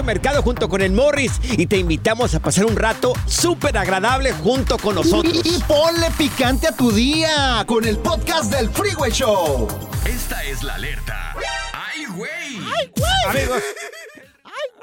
Mercado junto con el Morris y te invitamos a pasar un rato súper agradable junto con nosotros. Y, y ponle picante a tu día con el podcast del Freeway Show. Esta es la alerta. ¡Ay, güey! ¡Ay, güey! Amigos.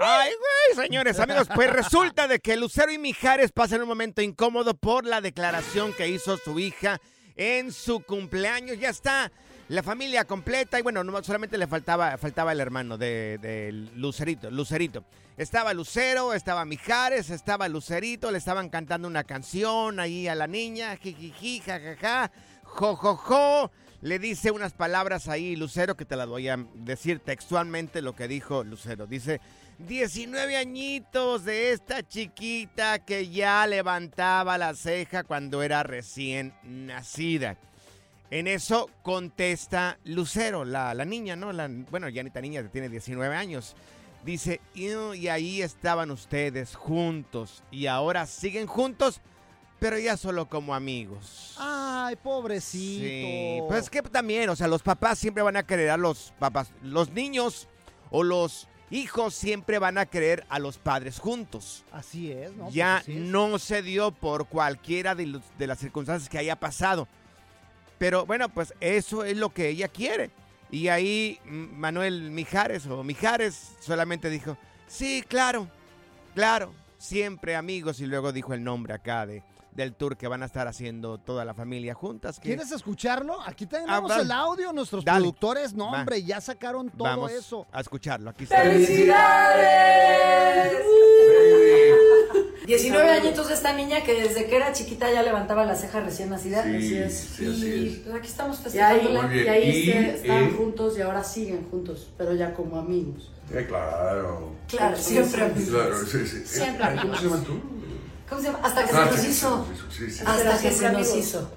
Ay, güey, señores, amigos, pues resulta de que Lucero y Mijares pasan un momento incómodo por la declaración que hizo su hija en su cumpleaños. Ya está la familia completa y bueno, no solamente le faltaba, faltaba el hermano de, Lucerito, Lucerito. Estaba Lucero, estaba Mijares, estaba Lucerito, le estaban cantando una canción ahí a la niña, jijiji, jajaja, jojojo. Le dice unas palabras ahí Lucero que te las voy a decir textualmente lo que dijo Lucero. Dice, 19 añitos de esta chiquita que ya levantaba la ceja cuando era recién nacida. En eso contesta Lucero, la, la niña, ¿no? La, bueno, ya ni tan niña, tiene 19 años. Dice, y, ahí estaban ustedes juntos y ahora siguen juntos, pero ya solo como amigos. Ay, pobrecito. Sí, pues es que también, o sea, los papás siempre van a querer a los papás, los niños o los hijos siempre van a querer a los padres juntos. Así es, ¿no? Ya Pues así es. no se dio por cualquiera de, los- de las circunstancias que haya pasado. Pero bueno, pues eso es lo que ella quiere. Y ahí Manuel Mijares o Mijares solamente dijo, sí, claro, claro, siempre amigos. Y luego dijo el nombre acá de, del tour que van a estar haciendo toda la familia juntas. que- ¿Quieres escucharlo? Aquí tenemos Ah, el audio. Nuestros Dale. productores, no, Va. hombre, ya sacaron todo Vamos eso. a escucharlo. Aquí está. 19 añitos de esta niña que desde que era chiquita ya levantaba la ceja recién nacida. Sí, Así es. sí, y es. pues aquí estamos bien. Y ahí Y, se- están eh, juntos y ahora siguen juntos, pero ya como amigos. Eh, claro. Claro, siempre amigos. Claro, sí, sí. Siempre Eh, ¿Cómo se llaman tú? ¿Cómo se llama? Hasta que Ah, se nos sí, hizo. sí, sí. Hasta que se nos amigos. hizo.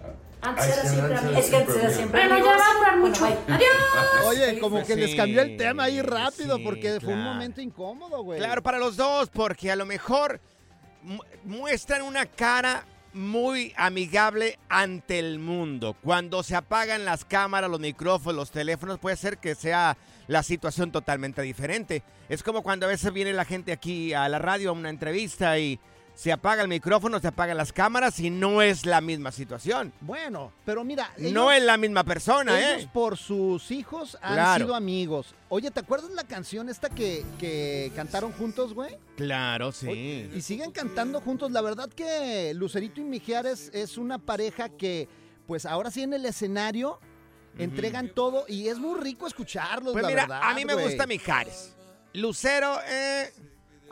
Antes Ay, era sí, siempre antes amigos. era Es que antes era siempre Bueno, amigos. ya va a durar mucho. Adiós. Oye, como que les cambió el tema ahí rápido sí, porque fue un momento incómodo, güey. Claro, para los dos, porque a lo mejor muestran una cara muy amigable ante el mundo. Cuando se apagan las cámaras, los micrófonos, los teléfonos, puede ser que sea la situación totalmente diferente. Es como cuando a veces viene la gente aquí a la radio a una entrevista y se apaga el micrófono, se apagan las cámaras y no es la misma situación. Bueno, pero mira. no es la misma persona, ellos ¿eh? por sus hijos han Claro. sido amigos. Oye, ¿te acuerdas la canción esta que, que cantaron juntos, güey? Claro, sí. Y siguen cantando juntos. La verdad que Lucerito y Mijares es una pareja que, pues ahora sí en el escenario, entregan todo y es muy rico escucharlos, Pues la mira, verdad, a mí me gusta Mijares. Lucero, eh.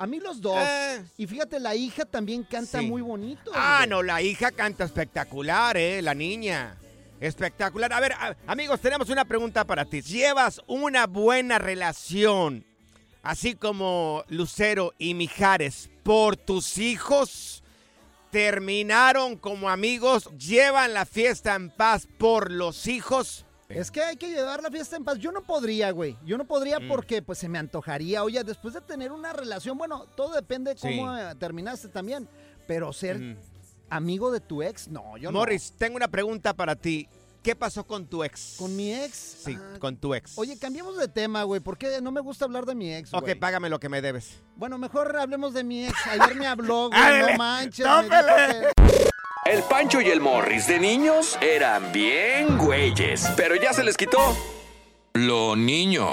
A mí los dos. Eh. Y fíjate, la hija también canta Sí. muy bonito. Ah, güey. no, la hija canta espectacular, ¿eh? La niña. Espectacular. A ver, a- amigos, tenemos una pregunta para ti. ¿Llevas una buena relación, así como Lucero y Mijares, por tus hijos? ¿Terminaron como amigos? ¿Llevan la fiesta en paz por los hijos? Es que hay que llevar la fiesta en paz. Yo no podría, güey. Yo no podría Mm. porque pues se me antojaría. Oye, después de tener una relación, bueno, todo depende de cómo Sí. eh, terminaste también. Pero ser Mm. amigo de tu ex, no, yo Morris, tengo una pregunta para ti. ¿Qué pasó con tu ex? Con mi ex. Sí, ah, con tu ex. Oye, cambiemos de tema, güey, porque no me gusta hablar de mi ex, Ok, güey. págame lo que me debes. Bueno, mejor hablemos de mi ex. Ayer me habló, güey, Ándale, no manches. me dijo tópele. que- El Pancho y el Morris de niños eran bien güeyes, pero ya se les quitó lo niño.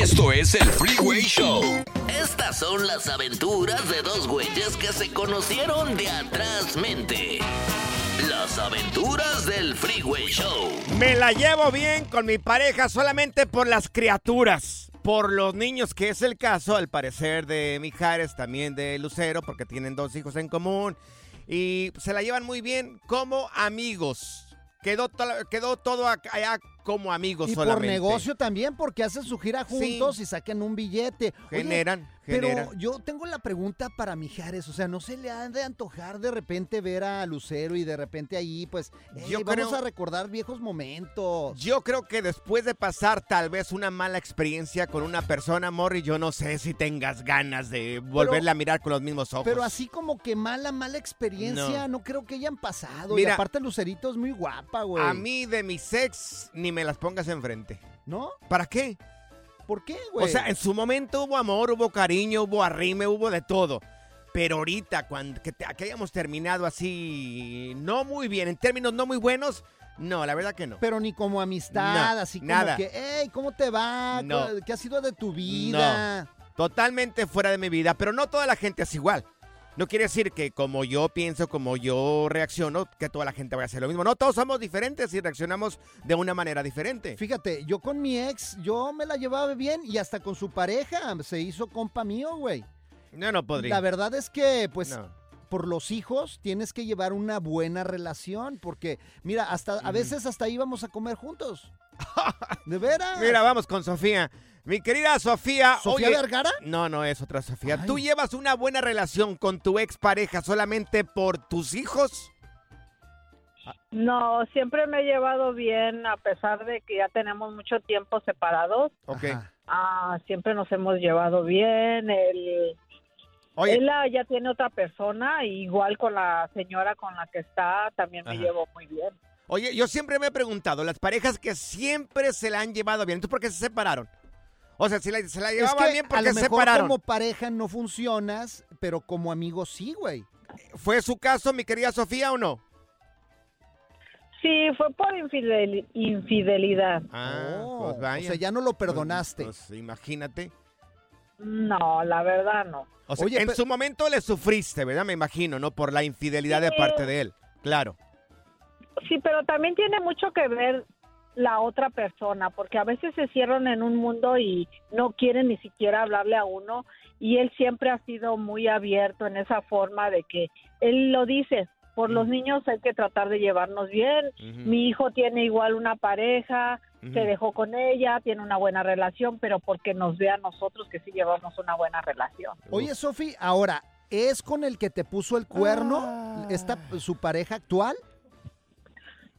Esto es el Freeway Show. Estas son las aventuras de dos güeyes que se conocieron de atrás mente. Las aventuras del Freeway Show. Me la llevo bien con mi pareja solamente por las criaturas, por los niños, que es el caso, al parecer, de Mijares, también de Lucero, porque tienen dos hijos en común. Y se la llevan muy bien como amigos. Quedó, to- quedó todo allá como amigos Y por negocio también, porque hacen su gira Sí. juntos y sacan un billete. Oye, Generan, Pero yo tengo la pregunta para Mijares, o sea, ¿no se le ha de antojar de repente ver a Lucero y de repente ahí, pues, "Ey, Yo vamos creo- a recordar viejos momentos? Yo creo que después de pasar tal vez una mala experiencia con una persona, Morri, yo no sé si tengas ganas de volverla a mirar con los mismos ojos. Pero así como que mala, mala experiencia, no, creo que hayan pasado. y Mira, aparte Lucerito es muy guapa, güey. A mí de mis ex ni me las pongas enfrente. ¿No? ¿Para qué? ¿Por qué, güey? O sea, en su momento hubo amor, hubo cariño, hubo arrime, hubo de todo. Pero ahorita, cuando que, te- que hayamos terminado así, no muy bien, en términos no muy buenos, no, la verdad que no. Pero ni como amistad, No, así como nada. que, hey, ¿cómo te va? No. ¿Qué ha sido de tu vida? Totalmente fuera de mi vida, pero no toda la gente es igual. No quiere decir que como yo pienso, como yo reacciono, que toda la gente vaya a hacer lo mismo. No, todos somos diferentes y reaccionamos de una manera diferente. Fíjate, yo con mi ex, yo me la llevaba bien y hasta con su pareja se hizo compa mío, güey. No, no podría. La verdad es que, pues, No. por los hijos tienes que llevar una buena relación, porque, mira, hasta a veces hasta íbamos a comer juntos. ¿De veras? Mira, vamos con Sofía. Mi querida Sofía. ¿Sofía oye- Vergara? No, no es otra Sofía. ¿Tú llevas una buena relación con tu expareja solamente por tus hijos? No, siempre me he llevado bien a pesar de que ya tenemos mucho tiempo separados. Ok. Ah, siempre nos hemos llevado bien. Él, Oye. él ya tiene otra persona, igual con la señora con la que está, también me Ajá. llevo muy bien. Oye, yo siempre me he preguntado, las parejas que siempre se la han llevado bien, ¿tú por qué se separaron? O sea, si la- se la Es llevaban que bien, a ¿por lo qué se como pareja no funcionas, pero como amigo sí, güey. ¿Fue su caso, mi querida Sofía, o no? Sí, fue por infidel- infidelidad. Ah, pues o vaya. sea, ya no lo perdonaste. Pues, imagínate. No, la verdad no. O sea, Oye, en pero- su momento le sufriste, ¿verdad? Me imagino, ¿no? Por la infidelidad de parte de él. Claro. Sí, pero también tiene mucho que ver la otra persona, porque a veces se cierran en un mundo y no quieren ni siquiera hablarle a uno, y él siempre ha sido muy abierto en esa forma de que él lo dice, por los niños hay que tratar de llevarnos bien, mi hijo tiene igual una pareja, se dejó con ella, tiene una buena relación, pero porque nos ve a nosotros que sí llevamos una buena relación. Oye, Sofi, ahora, ¿es con el que te puso el cuerno Ah. esta, su pareja actual?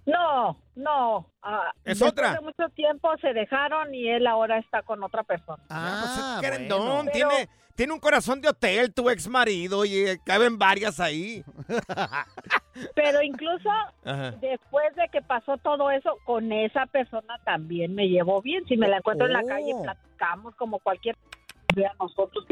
No, no. ah, Es otra. de mucho tiempo se dejaron y él ahora está con otra persona. Ah, pues, Querendón, Pero- tiene, tiene un corazón de hotel, tu ex marido, y eh, caben varias ahí. Pero incluso Ajá. después de que pasó todo eso, con esa persona también me llevo bien. Si me la encuentro en la calle, Oh. platicamos como cualquier de a nosotros.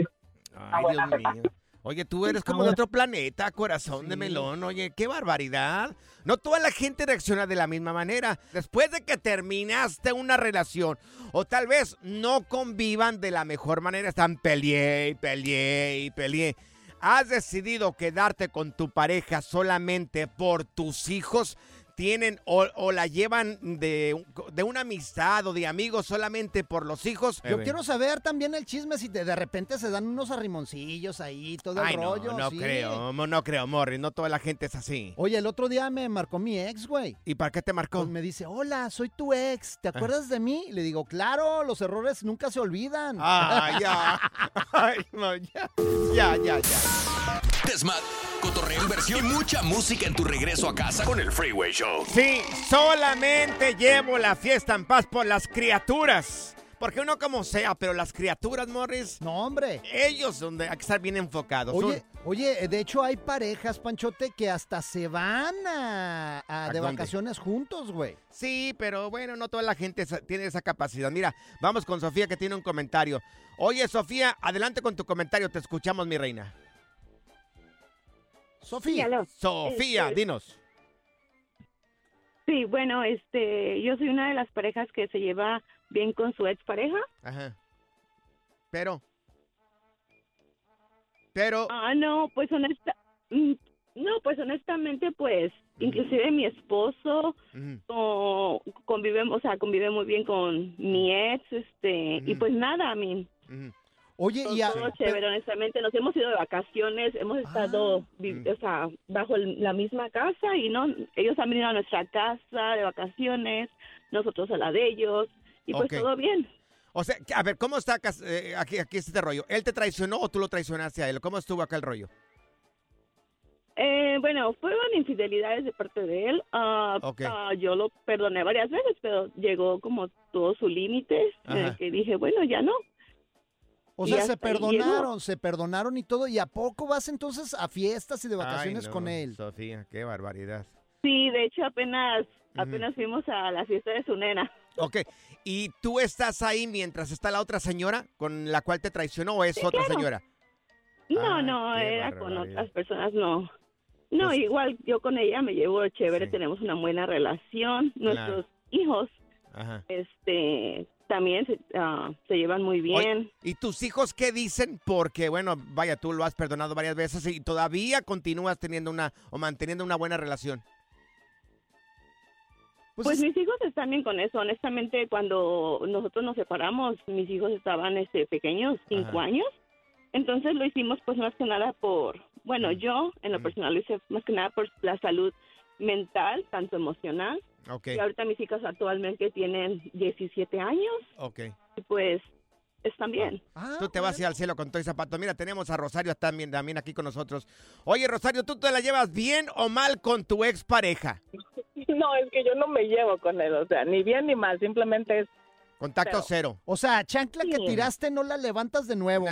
Ay, Dios mío. Oye, tú eres como de otro planeta, corazón de melón. Oye, qué barbaridad. No toda la gente reacciona de la misma manera. Después de que terminaste una relación, o tal vez no convivan de la mejor manera, están peleé y peleé y peleé. ¿Has decidido quedarte con tu pareja solamente por tus hijos? Tienen o, o la llevan de, de una amistad o de amigos solamente por los hijos. Yo quiero saber también el chisme si de, de repente se dan unos arrimoncillos ahí, todo el Ay, no, rollo. no sí. creo, no, no creo, Morris, no toda la gente es así. Oye, el otro día me marcó mi ex, güey. ¿Y para qué te marcó? Pues me dice, hola, soy tu ex, ¿te acuerdas de mí? Le digo, claro, los errores nunca se olvidan. Ah, ya. Ay, no, ya. Ya, ya, ya. Desmad, cotorreo, inversión y mucha música en tu regreso a casa con el Freeway Show. Sí, solamente llevo la fiesta en paz por las criaturas. Porque uno como sea, pero las criaturas, Morris. No, hombre. Ellos donde hay que estar bien enfocados. Oye, oye, de hecho hay parejas, Panchote, que hasta se van a, a- ¿A de dónde? vacaciones juntos, güey. Sí, pero bueno, no toda la gente tiene esa capacidad. Mira, vamos con Sofía que tiene un comentario. Oye, Sofía, adelante con tu comentario. Te escuchamos, mi reina. Sofía. Sofía, Este- dinos. Sí, bueno, este, yo soy una de las parejas que se lleva bien con su expareja. Ajá. Pero. Pero. Ah, no, pues honesta, mm, no, pues honestamente, pues, inclusive mi esposo co- convive, o sea, convive muy bien con mi ex, este, y pues nada, a mí. Oye, y a- todo chévere, honestamente, nos hemos ido de vacaciones, hemos estado, vi- o sea, bajo la misma casa y no, ellos han venido a nuestra casa de vacaciones, nosotros a la de ellos, y pues todo bien. O sea, a ver, ¿cómo está eh, aquí, aquí este rollo? ¿Él te traicionó o tú lo traicionaste a él? ¿Cómo estuvo acá el rollo? Eh, bueno, fueron infidelidades de parte de él. Ah, Ok. ah, yo lo perdoné varias veces, pero llegó como todo su límite, que dije, bueno, ya no. O sea, se perdonaron, se perdonaron y todo. ¿Y a poco vas entonces a fiestas y de Ay, vacaciones no, con él? Sofía, qué barbaridad. Sí, de hecho apenas apenas fuimos a la fiesta de su nena. Ok, ¿y tú estás ahí mientras está la otra señora con la cual te traicionó o es Sí, otra claro. señora? No, Ay, no, era con otras personas, no. No, Pues igual yo con ella me llevo chévere, tenemos una buena relación. Nuestros hijos, Ajá. este, también se, ah, se llevan muy bien. ¿Y tus hijos qué dicen? Porque, bueno, vaya, tú lo has perdonado varias veces y todavía continúas teniendo una o manteniendo una buena relación. Pues, mis hijos están bien con eso. Honestamente, cuando nosotros nos separamos, mis hijos estaban este, pequeños, cinco Ajá. años. Entonces lo hicimos pues más que nada por, bueno, yo en lo personal lo hice más que nada por la salud mental, tanto emocional. Y ahorita mis hijas actualmente tienen 17 años ok. y pues están bien. Tú te vas a ir al cielo con todo y zapato. Mira, tenemos a Rosario también, también aquí con nosotros. Oye, Rosario, ¿tú te la llevas bien o mal con tu expareja? No, es que yo no me llevo con él, o sea, ni bien ni mal, simplemente es... Contacto Pero- cero. O sea, chancla que tiraste no la levantas de nuevo.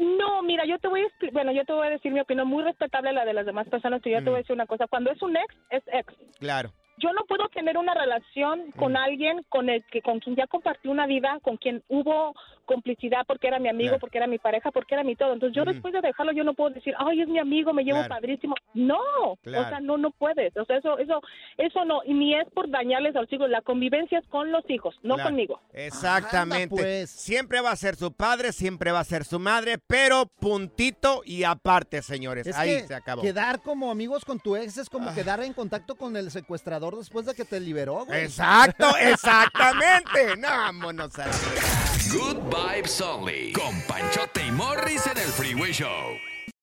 No, mira, yo te voy a bueno, yo te voy a decir mi opinión muy respetable la de las demás personas, pero yo te voy a decir una cosa, cuando es un ex, es ex. Claro. Yo no puedo tener una relación con alguien con el que con quien ya compartí una vida, con quien hubo complicidad porque era mi amigo, Claro. porque era mi pareja, porque era mi todo. Entonces yo después de dejarlo yo no puedo decir, "Ay, es mi amigo, me llevo Claro. padrísimo." No, Claro. o sea, no no puedes. O sea, eso eso eso no y ni es por dañarles a los hijos, la convivencia es con los hijos, no Claro. conmigo. Exactamente. Anda, pues. Siempre va a ser su padre, siempre va a ser su madre, pero puntito y aparte, señores. Es Ahí que se acabó. quedar como amigos con tu ex es como quedar en contacto con el secuestrador después de que te liberó, güey. Exacto, exactamente. No, vámonos a... Good Vibes Only. Con Panchote y Morris en el Freeway Show.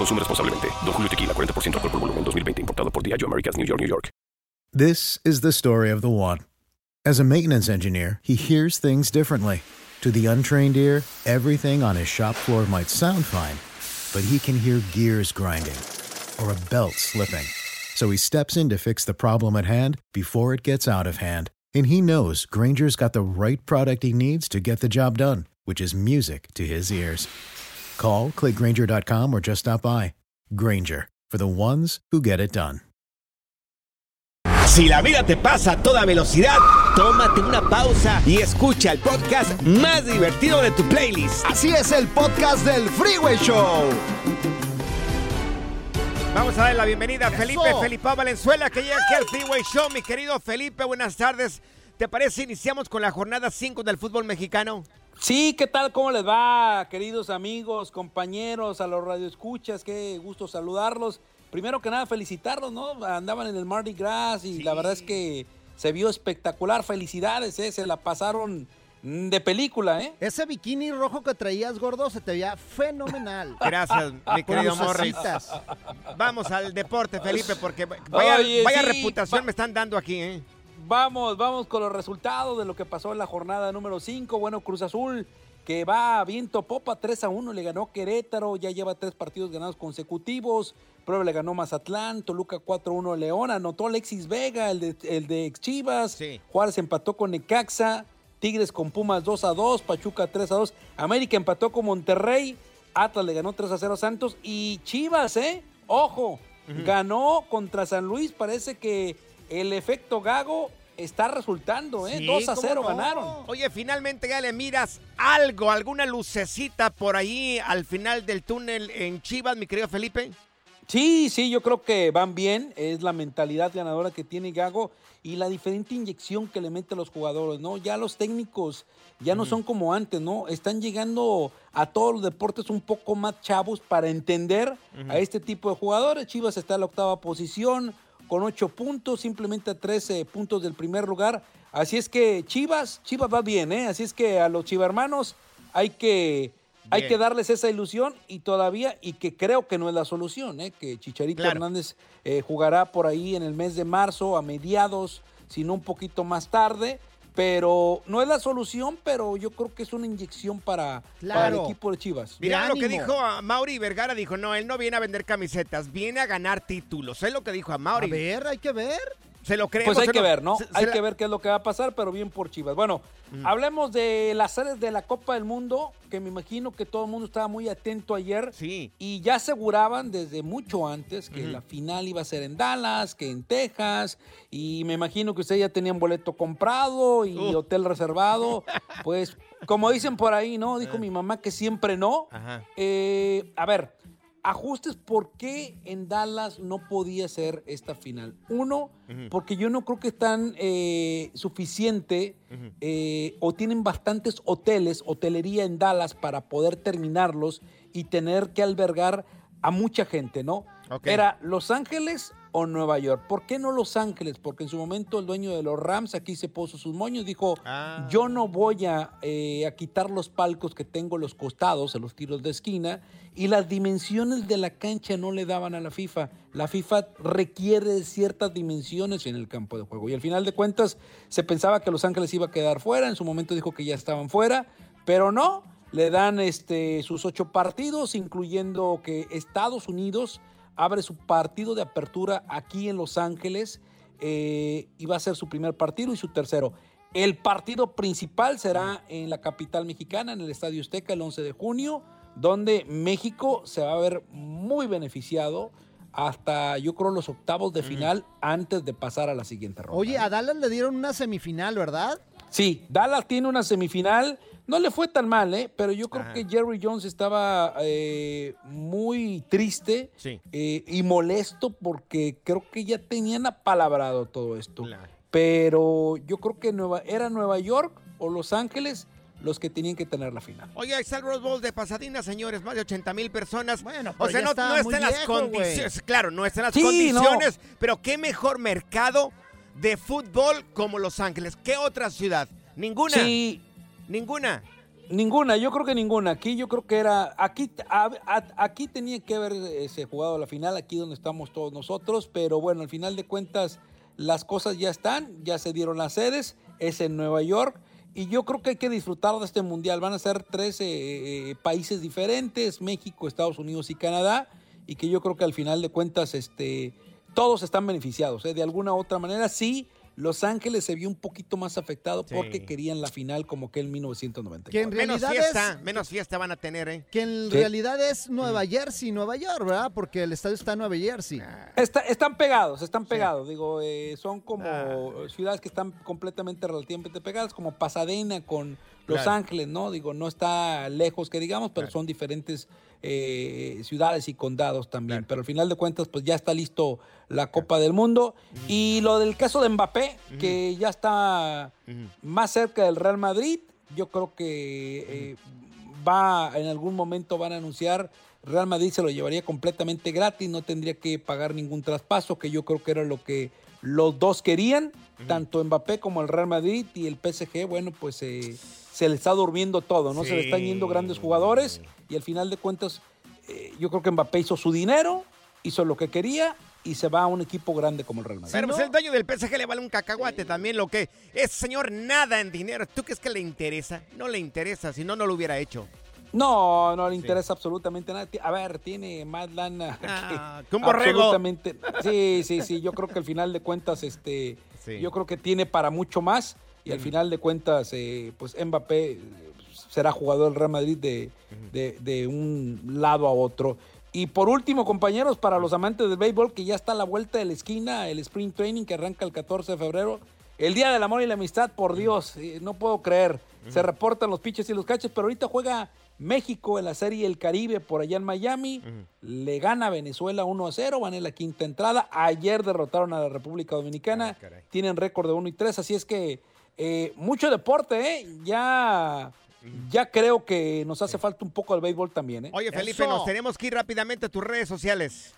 Consume responsablemente. Don Julio Tequila, 40% alcohol por volumen, 2020. Importado por Diageo Americas, New York, New York. This is the story of the one. As a maintenance engineer, he hears things differently. To the untrained ear, everything on his shop floor might sound fine, but he can hear gears grinding or a belt slipping. So he steps in to fix the problem at hand before it gets out of hand. And he knows Granger's got the right product he needs to get the job done, which is music to his ears. Call, clickgranger.com, or just stop by. Granger, for the ones who get it done. Si la vida te pasa a toda velocidad, tómate una pausa y escucha el podcast más divertido de tu playlist. Así es el podcast del Freeway Show. Vamos a darle la bienvenida a Felipe, Eso. Felipe Valenzuela, que llega aquí al Freeway Show. Mi querido Felipe, buenas tardes. ¿Te parece iniciamos con la jornada 5 del fútbol mexicano? Sí, ¿qué tal? ¿Cómo les va, queridos amigos, compañeros, a los radioescuchas? Qué gusto saludarlos. Primero que nada, felicitarlos, ¿no? Andaban en el Mardi Gras y la verdad es que se vio espectacular. Felicidades, ¿eh? Se la pasaron mm, de película, ¿eh? Ese bikini rojo que traías, gordo, se te veía fenomenal. Gracias, mi querido Morris. Vamos al deporte, Felipe, porque vaya, Oye, vaya sí, reputación me están dando aquí, ¿eh? Vamos, vamos con los resultados de lo que pasó en la jornada número 5. Bueno, Cruz Azul que va a viento popa 3 a 1, le ganó Querétaro, ya lleva tres partidos ganados consecutivos. Prueba le ganó Mazatlán, Toluca 4 a 1 León, anotó Alexis Vega, el de, el de Chivas. Juárez empató con Necaxa, Tigres con Pumas 2 a 2, Pachuca 3 a 2, América empató con Monterrey, Atlas le ganó 3 a 0 a Santos y Chivas, ¿eh? Ojo, ganó contra San Luis, parece que el efecto Gago está resultando, ¿eh? Sí, 2 a ¿cómo 0 no? ganaron. Oye, finalmente ya le miras algo, alguna lucecita por ahí al final del túnel en Chivas, mi querido Felipe. Sí, sí, yo creo que van bien. Es la mentalidad ganadora que tiene Gago y la diferente inyección que le mete a los jugadores, ¿no? Ya los técnicos ya no son como antes, ¿no? Están llegando a todos los deportes un poco más chavos para entender a este tipo de jugadores. Chivas está en la octava posición con ocho puntos, simplemente a 13 puntos del primer lugar. Así es que Chivas, Chivas va bien, ¿eh? Así es que a los chivermanos hay que, hay que darles esa ilusión y todavía, y que creo que no es la solución, ¿eh? Que Chicharito Claro. Hernández eh, jugará por ahí en el mes de marzo, a mediados, si no un poquito más tarde. Pero no es la solución, pero yo creo que es una inyección para, para el equipo de Chivas. Mira lo que dijo a Mauri Vergara, dijo, no, él no viene a vender camisetas, viene a ganar títulos. Es lo que dijo a Mauri. A ver, hay que ver. Se lo creemos. Pues hay que lo- ver, ¿no? se- se hay la- que ver qué es lo que va a pasar, pero bien por Chivas. Bueno, hablemos de las series de la Copa del Mundo, que me imagino que todo el mundo estaba muy atento ayer. Sí. Y ya aseguraban desde mucho antes que la final iba a ser en Dallas, que en Texas, y me imagino que ustedes ya tenían boleto comprado y hotel reservado. Pues, como dicen por ahí, ¿no? Dijo mi mamá que siempre no. Ajá. Eh, a ver, ajustes por qué en Dallas no podía ser esta final. Uno, porque yo no creo que están eh, suficiente eh, o tienen bastantes hoteles, hotelería en Dallas para poder terminarlos y tener que albergar a mucha gente, ¿no? Era Los Ángeles o Nueva York. ¿Por qué no Los Ángeles? Porque en su momento el dueño de los Rams aquí se puso sus moños, dijo, Ah. yo no voy a, eh, a quitar los palcos que tengo en los costados, en los tiros de esquina, y las dimensiones de la cancha no le daban a la FIFA. La FIFA requiere ciertas dimensiones en el campo de juego. Y al final de cuentas se pensaba que Los Ángeles iba a quedar fuera, en su momento dijo que ya estaban fuera, pero no, le dan este, sus ocho partidos, incluyendo que Estados Unidos abre su partido de apertura aquí en Los Ángeles eh, y va a ser su primer partido y su tercero. El partido principal será en la capital mexicana, en el Estadio Azteca, el 11 de junio, donde México se va a ver muy beneficiado hasta, yo creo, los octavos de final antes de pasar a la siguiente ronda. Oye, a Dallas le dieron una semifinal, ¿verdad? Sí, Dallas tiene una semifinal. No le fue tan mal, ¿eh? Pero yo creo que Jerry Jones estaba eh, muy triste Sí. eh, y molesto porque creo que ya tenían apalabrado todo esto. Pero yo creo que Nueva, era Nueva York o Los Ángeles los que tenían que tener la final. Oye, ahí está el Rose Bowl de Pasadena, señores, más de 80 mil personas. Bueno, o pero sea, ya no, está no está en las condiciones. Claro, no está en las Sí, condiciones, pero qué mejor mercado de fútbol como Los Ángeles. ¿Qué otra ciudad? Ninguna. Sí, Ninguna. Ninguna, yo creo que ninguna. Aquí yo creo que era, aquí, a- aquí tenía que haberse jugado la final, aquí donde estamos todos nosotros, pero bueno, al final de cuentas las cosas ya están, ya se dieron las sedes, es en Nueva York y yo creo que hay que disfrutar de este mundial. Van a ser tres eh, eh, países diferentes, México, Estados Unidos y Canadá, y que yo creo que al final de cuentas este, todos están beneficiados. ¿eh? De alguna u otra manera, sí. Los Ángeles se vio un poquito más afectado Sí. porque querían la final como que en 1994. Que en Menos fiesta, es- menos fiesta van a tener, ¿eh? Que en Sí. realidad es Nueva Jersey, Nueva York, ¿verdad? Porque el estadio está en Nueva Jersey. Está- están pegados, están pegados. Digo, eh, son como Ah. ciudades que están completamente relativamente pegadas, como Pasadena con Los Claro. Ángeles, ¿no? Digo, no está lejos que digamos, pero son diferentes eh, ciudades y condados también. Pero al final de cuentas, pues ya está listo la Copa del Mundo. Y lo del caso de Mbappé, que ya está más cerca del Real Madrid, yo creo que eh, va, en algún momento van a anunciar, Real Madrid se lo llevaría completamente gratis, no tendría que pagar ningún traspaso, que yo creo que era lo que los dos querían, tanto Mbappé como el Real Madrid y el PSG, bueno, pues eh, se le está durmiendo todo, ¿no? Se le están yendo grandes jugadores y al final de cuentas, eh, yo creo que Mbappé hizo su dinero, hizo lo que quería y se va a un equipo grande como el Real Madrid. Pero pues el dueño del PSG le vale un cacahuate también lo que es, señor, nada en dinero. ¿Tú crees que le interesa? No le interesa, si no, no lo hubiera hecho. No, no le interesa absolutamente nada. A ver, tiene más lana Ah, que un borrego. absolutamente- Sí, sí, sí. Yo creo que al final de cuentas, este, Sí. yo creo que tiene para mucho más. Y al final de cuentas, eh, pues Mbappé eh, será jugador del Real Madrid de, de- de un lado a otro. Y por último, compañeros, para los amantes del béisbol, que ya está a la vuelta de la esquina, el Spring Training que arranca el 14 de febrero. El Día del Amor y la Amistad, por Dios, eh, no puedo creer. Se reportan los pitches y los catches, pero ahorita juega México en la Serie El Caribe por allá en Miami. Le gana a Venezuela 1 a 0, van en la quinta entrada. Ayer derrotaron a la República Dominicana. Tienen récord de 1 y 3, así es que eh, mucho deporte, ¿eh? Ya, ya creo que nos hace falta un poco el béisbol también, ¿eh? Oye, Felipe, nos tenemos que ir rápidamente a tus redes sociales.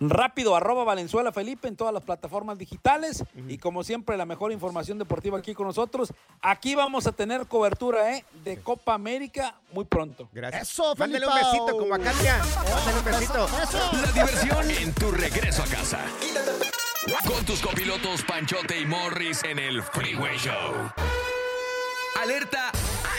Rápido, arroba Valenzuela Felipe en todas las plataformas digitales. Y como siempre, la mejor información deportiva aquí con nosotros. Aquí vamos a tener cobertura ¿eh? de Copa América muy pronto. Gracias. Eso, Mándale un besito como a Katia. Mándale un besito. La diversión en tu regreso a casa. Con tus copilotos Panchote y Morris en el Freeway Show. Alerta.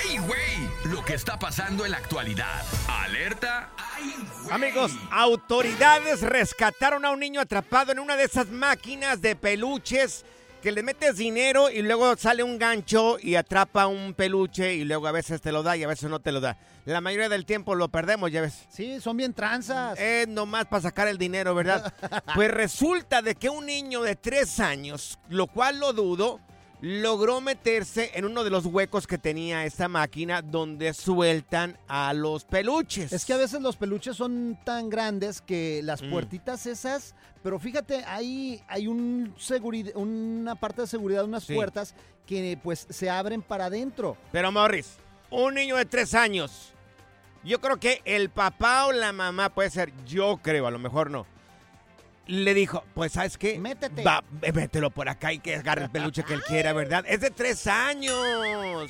¡Ay, güey! Lo que está pasando en la actualidad. Alerta. ¡Ay! Amigos, autoridades rescataron a un niño atrapado en una de esas máquinas de peluches que le metes dinero y luego sale un gancho y atrapa un peluche y luego a veces te lo da y a veces no te lo da. La mayoría del tiempo lo perdemos, ya ves. Sí, son bien tranzas. Es nomás para sacar el dinero, ¿verdad? Pues resulta de que un niño de tres años, lo cual lo dudo, logró meterse en uno de los huecos que tenía esta máquina donde sueltan a los peluches. Es que a veces los peluches son tan grandes que las Mm. puertitas esas, pero fíjate, ahí hay un una parte de seguridad, unas Sí. puertas que pues se abren para adentro. Pero Morris, un niño de tres años, yo creo que el papá o la mamá, puede ser, yo creo, a lo mejor no, le dijo, pues ¿sabes qué? Métete. Va, eh, mételo por acá y que agarre el peluche que él quiera, ¿verdad? Es de tres años.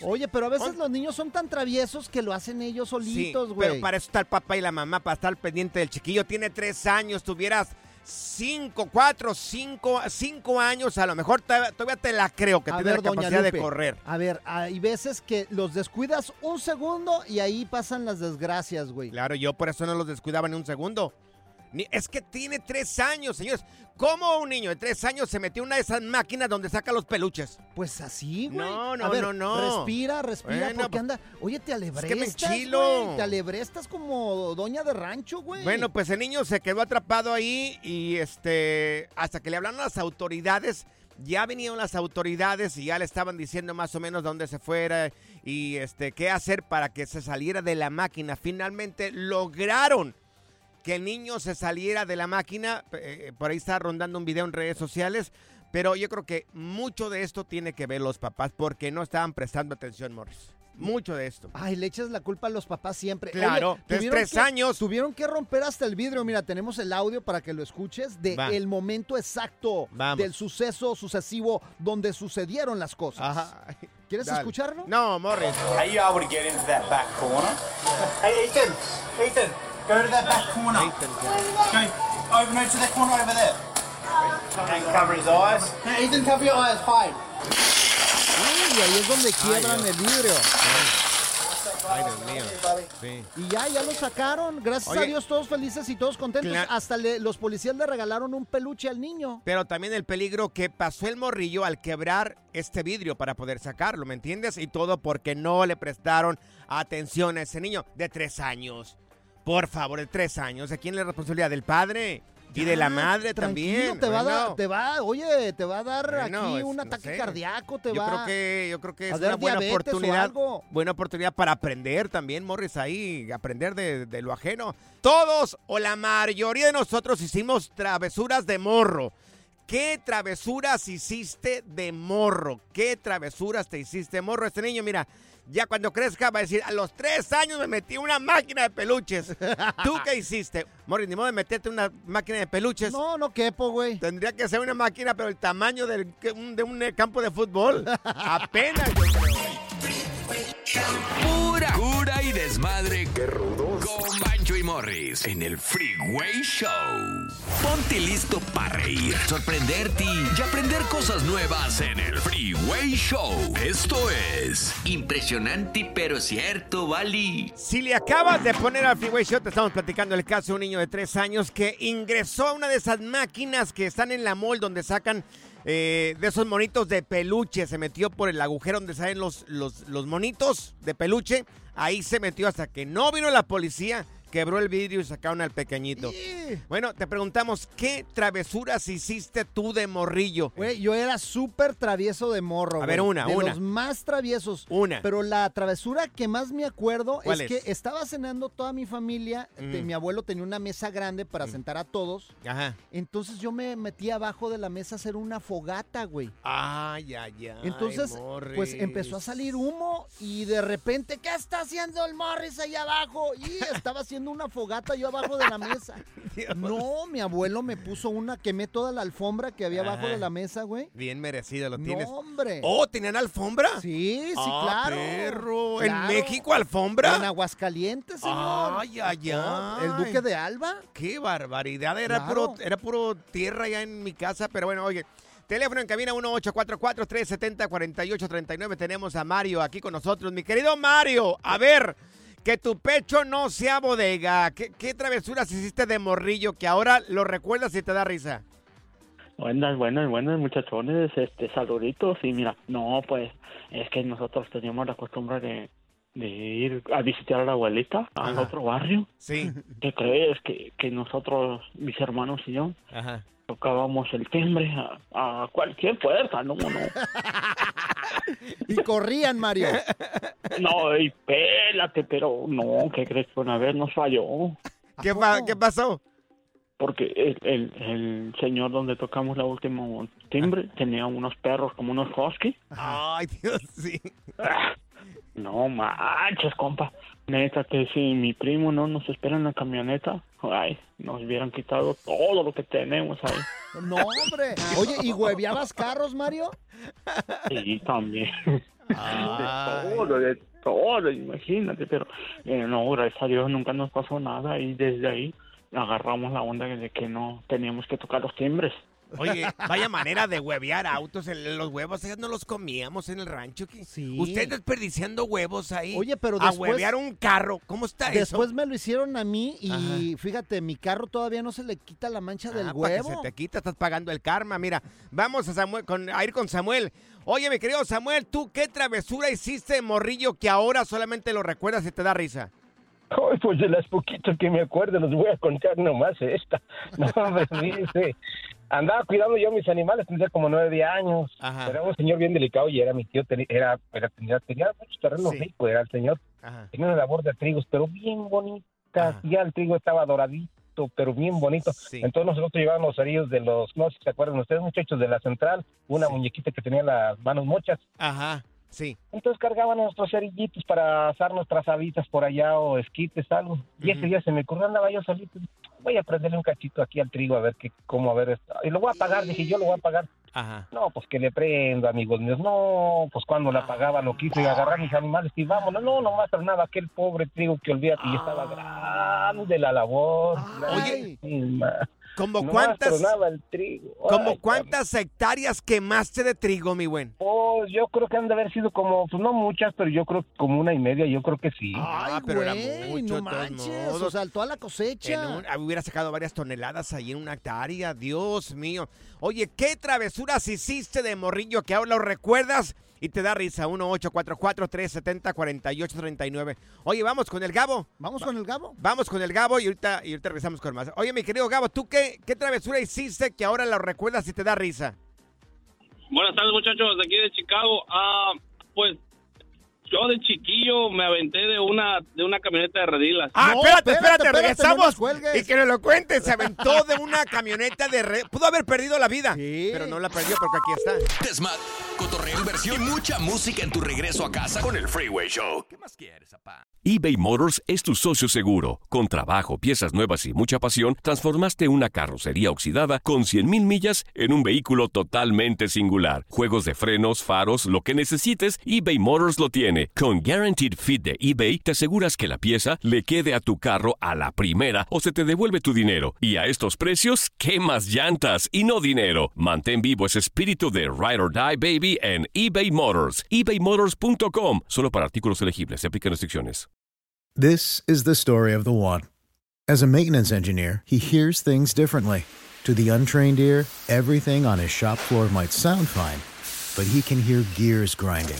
Oye, pero a veces los niños son tan traviesos que lo hacen ellos Sí, solitos, güey. pero para eso está el papá y la mamá, para estar pendiente del chiquillo. Tiene tres años, tuvieras cinco, cuatro, cinco, cinco años, a lo mejor todavía, te la creo, que A tiene ver, la capacidad de correr. A ver, hay veces que los descuidas un segundo y ahí pasan las desgracias, güey. Claro, yo por eso no los descuidaba ni un segundo. Es que tiene tres años, señores. ¿Cómo un niño de tres años se metió en una de esas máquinas donde saca los peluches? Pues así, güey. No, no, A ver, no, no. Respira, respira, Bueno, porque pues, anda. Oye, te alebrestas, que me güey, Te alebrestas como doña de rancho, güey. Bueno, pues el niño se quedó atrapado ahí y este hasta que le hablaron a las autoridades, ya vinieron las autoridades y ya le estaban diciendo más o menos dónde se fuera y este qué hacer para que se saliera de la máquina. Finalmente lograron que el niño se saliera de la máquina. eh, por ahí está rondando un video en redes sociales. Pero yo creo que mucho de esto tiene que ver los papás porque no estaban prestando atención, Morris. mucho de esto. Ay, le echas la culpa a los papás siempre. Claro, Oye, tuvieron tres que- años. Tuvieron que romper hasta el vidrio. Mira, tenemos el audio para que lo escuches de Va. el momento exacto Vamos. del suceso sucesivo donde sucedieron las cosas. ¿Quieres Dale. escucharlo? No, Morris. Are you able to get into that back corner? Hey, Ethan, Ethan, go to that back corner. Go over to that corner over there. And cover his eyes. Hey, Ethan, cover your eyes. Hide. Y ahí es donde quiebran el vidrio. Ay, Dios mío. Sí. Y ya, ya lo sacaron. Gracias a Oye. Dios, todos felices y todos contentos. Hasta le- los policías le regalaron un peluche al niño. Pero también el peligro que pasó el morrillo al quebrar este vidrio para poder sacarlo, ¿me entiendes? Y todo porque no le prestaron atención a ese niño de tres años. Por favor, de tres años. ¿De quién es la responsabilidad? ¿Del padre? Y de la Ya, madre también. Te va, a dar, te va, oye, te va a dar Bueno, aquí un no ataque sé. cardíaco, te yo va creo que yo creo que a es una buena oportunidad buena oportunidad para aprender también Morris ahí aprender de, de lo ajeno todos o la mayoría de nosotros hicimos travesuras de morro ¿Qué travesuras hiciste de morro? ¿Qué travesuras te hiciste de morro? Este niño, mira, ya cuando crezca va a decir, a los tres años me metí en una máquina de peluches. ¿Tú qué hiciste? Morris, ni modo de meterte en una máquina de peluches. No, no quepo, güey. Tendría que ser una máquina, pero el tamaño del- de un campo de fútbol. Apenas, yo creo. Pura cura y desmadre. Qué rudos. Con Bancho y Morris en el Freeway Show. Ponte listo para reír, sorprenderte y aprender cosas nuevas en el Freeway Show. Esto es Impresionante pero cierto, Bali. Si le acabas de poner al Freeway Show, te estamos platicando el caso de un niño de tres años que ingresó a una de esas máquinas que están en la mall donde sacan eh, de esos monitos de peluche. Se metió por el agujero donde salen los, los, los monitos de peluche. Ahí se metió hasta que no vino la policía. Quebró el vidrio y sacaron al pequeñito. Bueno, te preguntamos, ¿qué travesuras hiciste tú de morrillo? Güey, yo era súper travieso de morro. A ver, una, de una. los más traviesos. Una. Pero la travesura que más me acuerdo ¿Cuál es, es? que estaba cenando toda mi familia. este, Mm. mi abuelo tenía una mesa grande para sentar a todos. Ajá. Entonces yo me metí abajo de la mesa a hacer una fogata, güey. Ay, ay, ay. Entonces, pues empezó a salir humo y de repente, ¿qué está haciendo el Morris allá abajo? Y estaba haciendo una fogata yo abajo de la mesa. No, mi abuelo me puso una, quemé toda la alfombra que había abajo de la mesa, güey. Bien merecido lo No, tienes. hombre. Oh, ¿tenían alfombra? Sí, sí, Ah, claro. perro. ¿En Claro. México alfombra? En Aguascalientes, señor. Ay, ay, ay. El Duque de Alba. Qué barbaridad. Era, Claro. puro, era puro tierra ya en mi casa, pero bueno, oye. Teléfono en cabina 1844-370-4839. Tenemos a Mario aquí con nosotros. Mi querido Mario, a ver, que tu pecho no sea bodega. ¿Qué, qué travesuras hiciste de morrillo que ahora lo recuerdas y te da risa? Buenas, buenas, buenas muchachones, este, saluditos y mira, no, pues es que nosotros teníamos la costumbre de, de ir a visitar a la abuelita al Ajá. otro barrio. Sí. ¿Qué crees? Que, que nosotros, mis hermanos y yo, Ajá. tocábamos el timbre a, a cualquier puerta, no, no. Y corrían, Mario. No, y pélate, pero no, ¿qué crees que una vez nos falló? ¿Qué, pa- ¿Qué pasó? Porque el, el, el señor donde tocamos la última timbre tenía unos perros como unos husky. Ay, Dios, sí. No manches, compa. Neta, que si mi primo no nos espera en la camioneta, ay, nos hubieran quitado todo lo que tenemos ahí. No, hombre. Oye, ¿y hueveabas carros, Mario? Sí, también. Ay. De todo, de todo, imagínate. Pero eh, no, gracias a Dios nunca nos pasó nada y desde ahí agarramos la onda de que no teníamos que tocar los timbres. Oye, vaya manera de huevear autos. el- Los huevos esos no los comíamos en el rancho. ¿qué? Usted desperdiciando huevos ahí. Oye, pero A después- huevear un carro. ¿Cómo está Después eso? me lo hicieron a mí y fíjate, mi carro todavía no se le quita la mancha del Ah, que huevo. se te quita, estás pagando el karma. Mira, vamos a, Samuel, con, a ir con Samuel. Oye, mi querido Samuel, ¿tú qué travesura hiciste, morrillo, que ahora solamente lo recuerdas y te da risa? Ay, pues de las poquitas que me acuerdo, los voy a contar nomás esta. No, fíjese. Andaba cuidando yo mis animales, tendría como nueve años. Ajá. Era un señor bien delicado y era mi tío, era, era, tenía, tenía muchos terrenos Sí. ricos, era el señor. Ajá. Tenía una labor de trigos, pero bien bonita. Ya el trigo estaba doradito, pero bien bonito. Entonces nosotros llevábamos los cerillos de los, no sé si se acuerdan ustedes, muchachos, de la central, una muñequita que tenía las manos mochas. Ajá. Sí. Entonces cargaban nuestros cerillitos para asar nuestras habitas por allá o esquites, algo. Y ese día se me ocurrió, andaba yo solito. Voy a prenderle un cachito aquí al trigo a ver qué, cómo a ver esto. Y lo voy a pagar, dije yo lo voy a pagar. Ajá. No, pues que le prendo, amigos míos. No, pues cuando la pagaba lo quise agarrar mis animales y vámonos. No, no más nada, aquel pobre trigo que olvídate, y estaba grande la labor. Oye. ¿Como No cuántas, el trigo. como Ay, cuántas hectáreas quemaste de trigo, mi buen? Pues yo creo que han de haber sido como, pues no muchas, pero yo creo que como una y media, yo creo que sí. Ah, pero era Güey, mucho, no manches, o sea, toda la cosecha. un- ah, hubiera sacado varias toneladas ahí en una hectárea, Dios mío. Oye, ¿qué travesuras hiciste de morrillo que ahora lo recuerdas y te da risa? 1-844-370-4839. Oye, vamos con el Gabo. ¿Vamos con el Gabo? Vamos con el Gabo y ahorita, y ahorita regresamos con más. Oye, mi querido Gabo, ¿tú qué, qué travesura hiciste que ahora lo recuerdas y te da risa? Buenas tardes, muchachos, de aquí de Chicago. Ah, pues yo de chiquillo me aventé de una de una camioneta de redilas. Ah, espérate, espérate, regresamos. cuelgues. y que nos lo cuentes. Se aventó de una camioneta de red. Pudo haber perdido la vida. Pero no la perdió porque aquí está. Desmat, cotorreo, inversión y mucha música en tu regreso a casa con el Freeway Show. ¿Qué más quieres, papá? eBay Motors es tu socio seguro. Con trabajo, piezas nuevas y mucha pasión, transformaste una carrocería oxidada con 100.000 millas en un vehículo totalmente singular. Juegos de frenos, faros, lo que necesites, eBay Motors lo tiene. Con Guaranteed Fit de eBay, te aseguras que la pieza le quede a tu carro a la primera o se te devuelve tu dinero. Y a estos precios, ¿qué más llantas y no dinero? Mantén vivo ese espíritu de Ride or Die Baby en eBay Motors. ebaymotors.com. Solo para artículos elegibles. Se aplican restricciones. This is the story of the one. As a maintenance engineer, he hears things differently. To the untrained ear, everything on his shop floor might sound fine, but he can hear gears grinding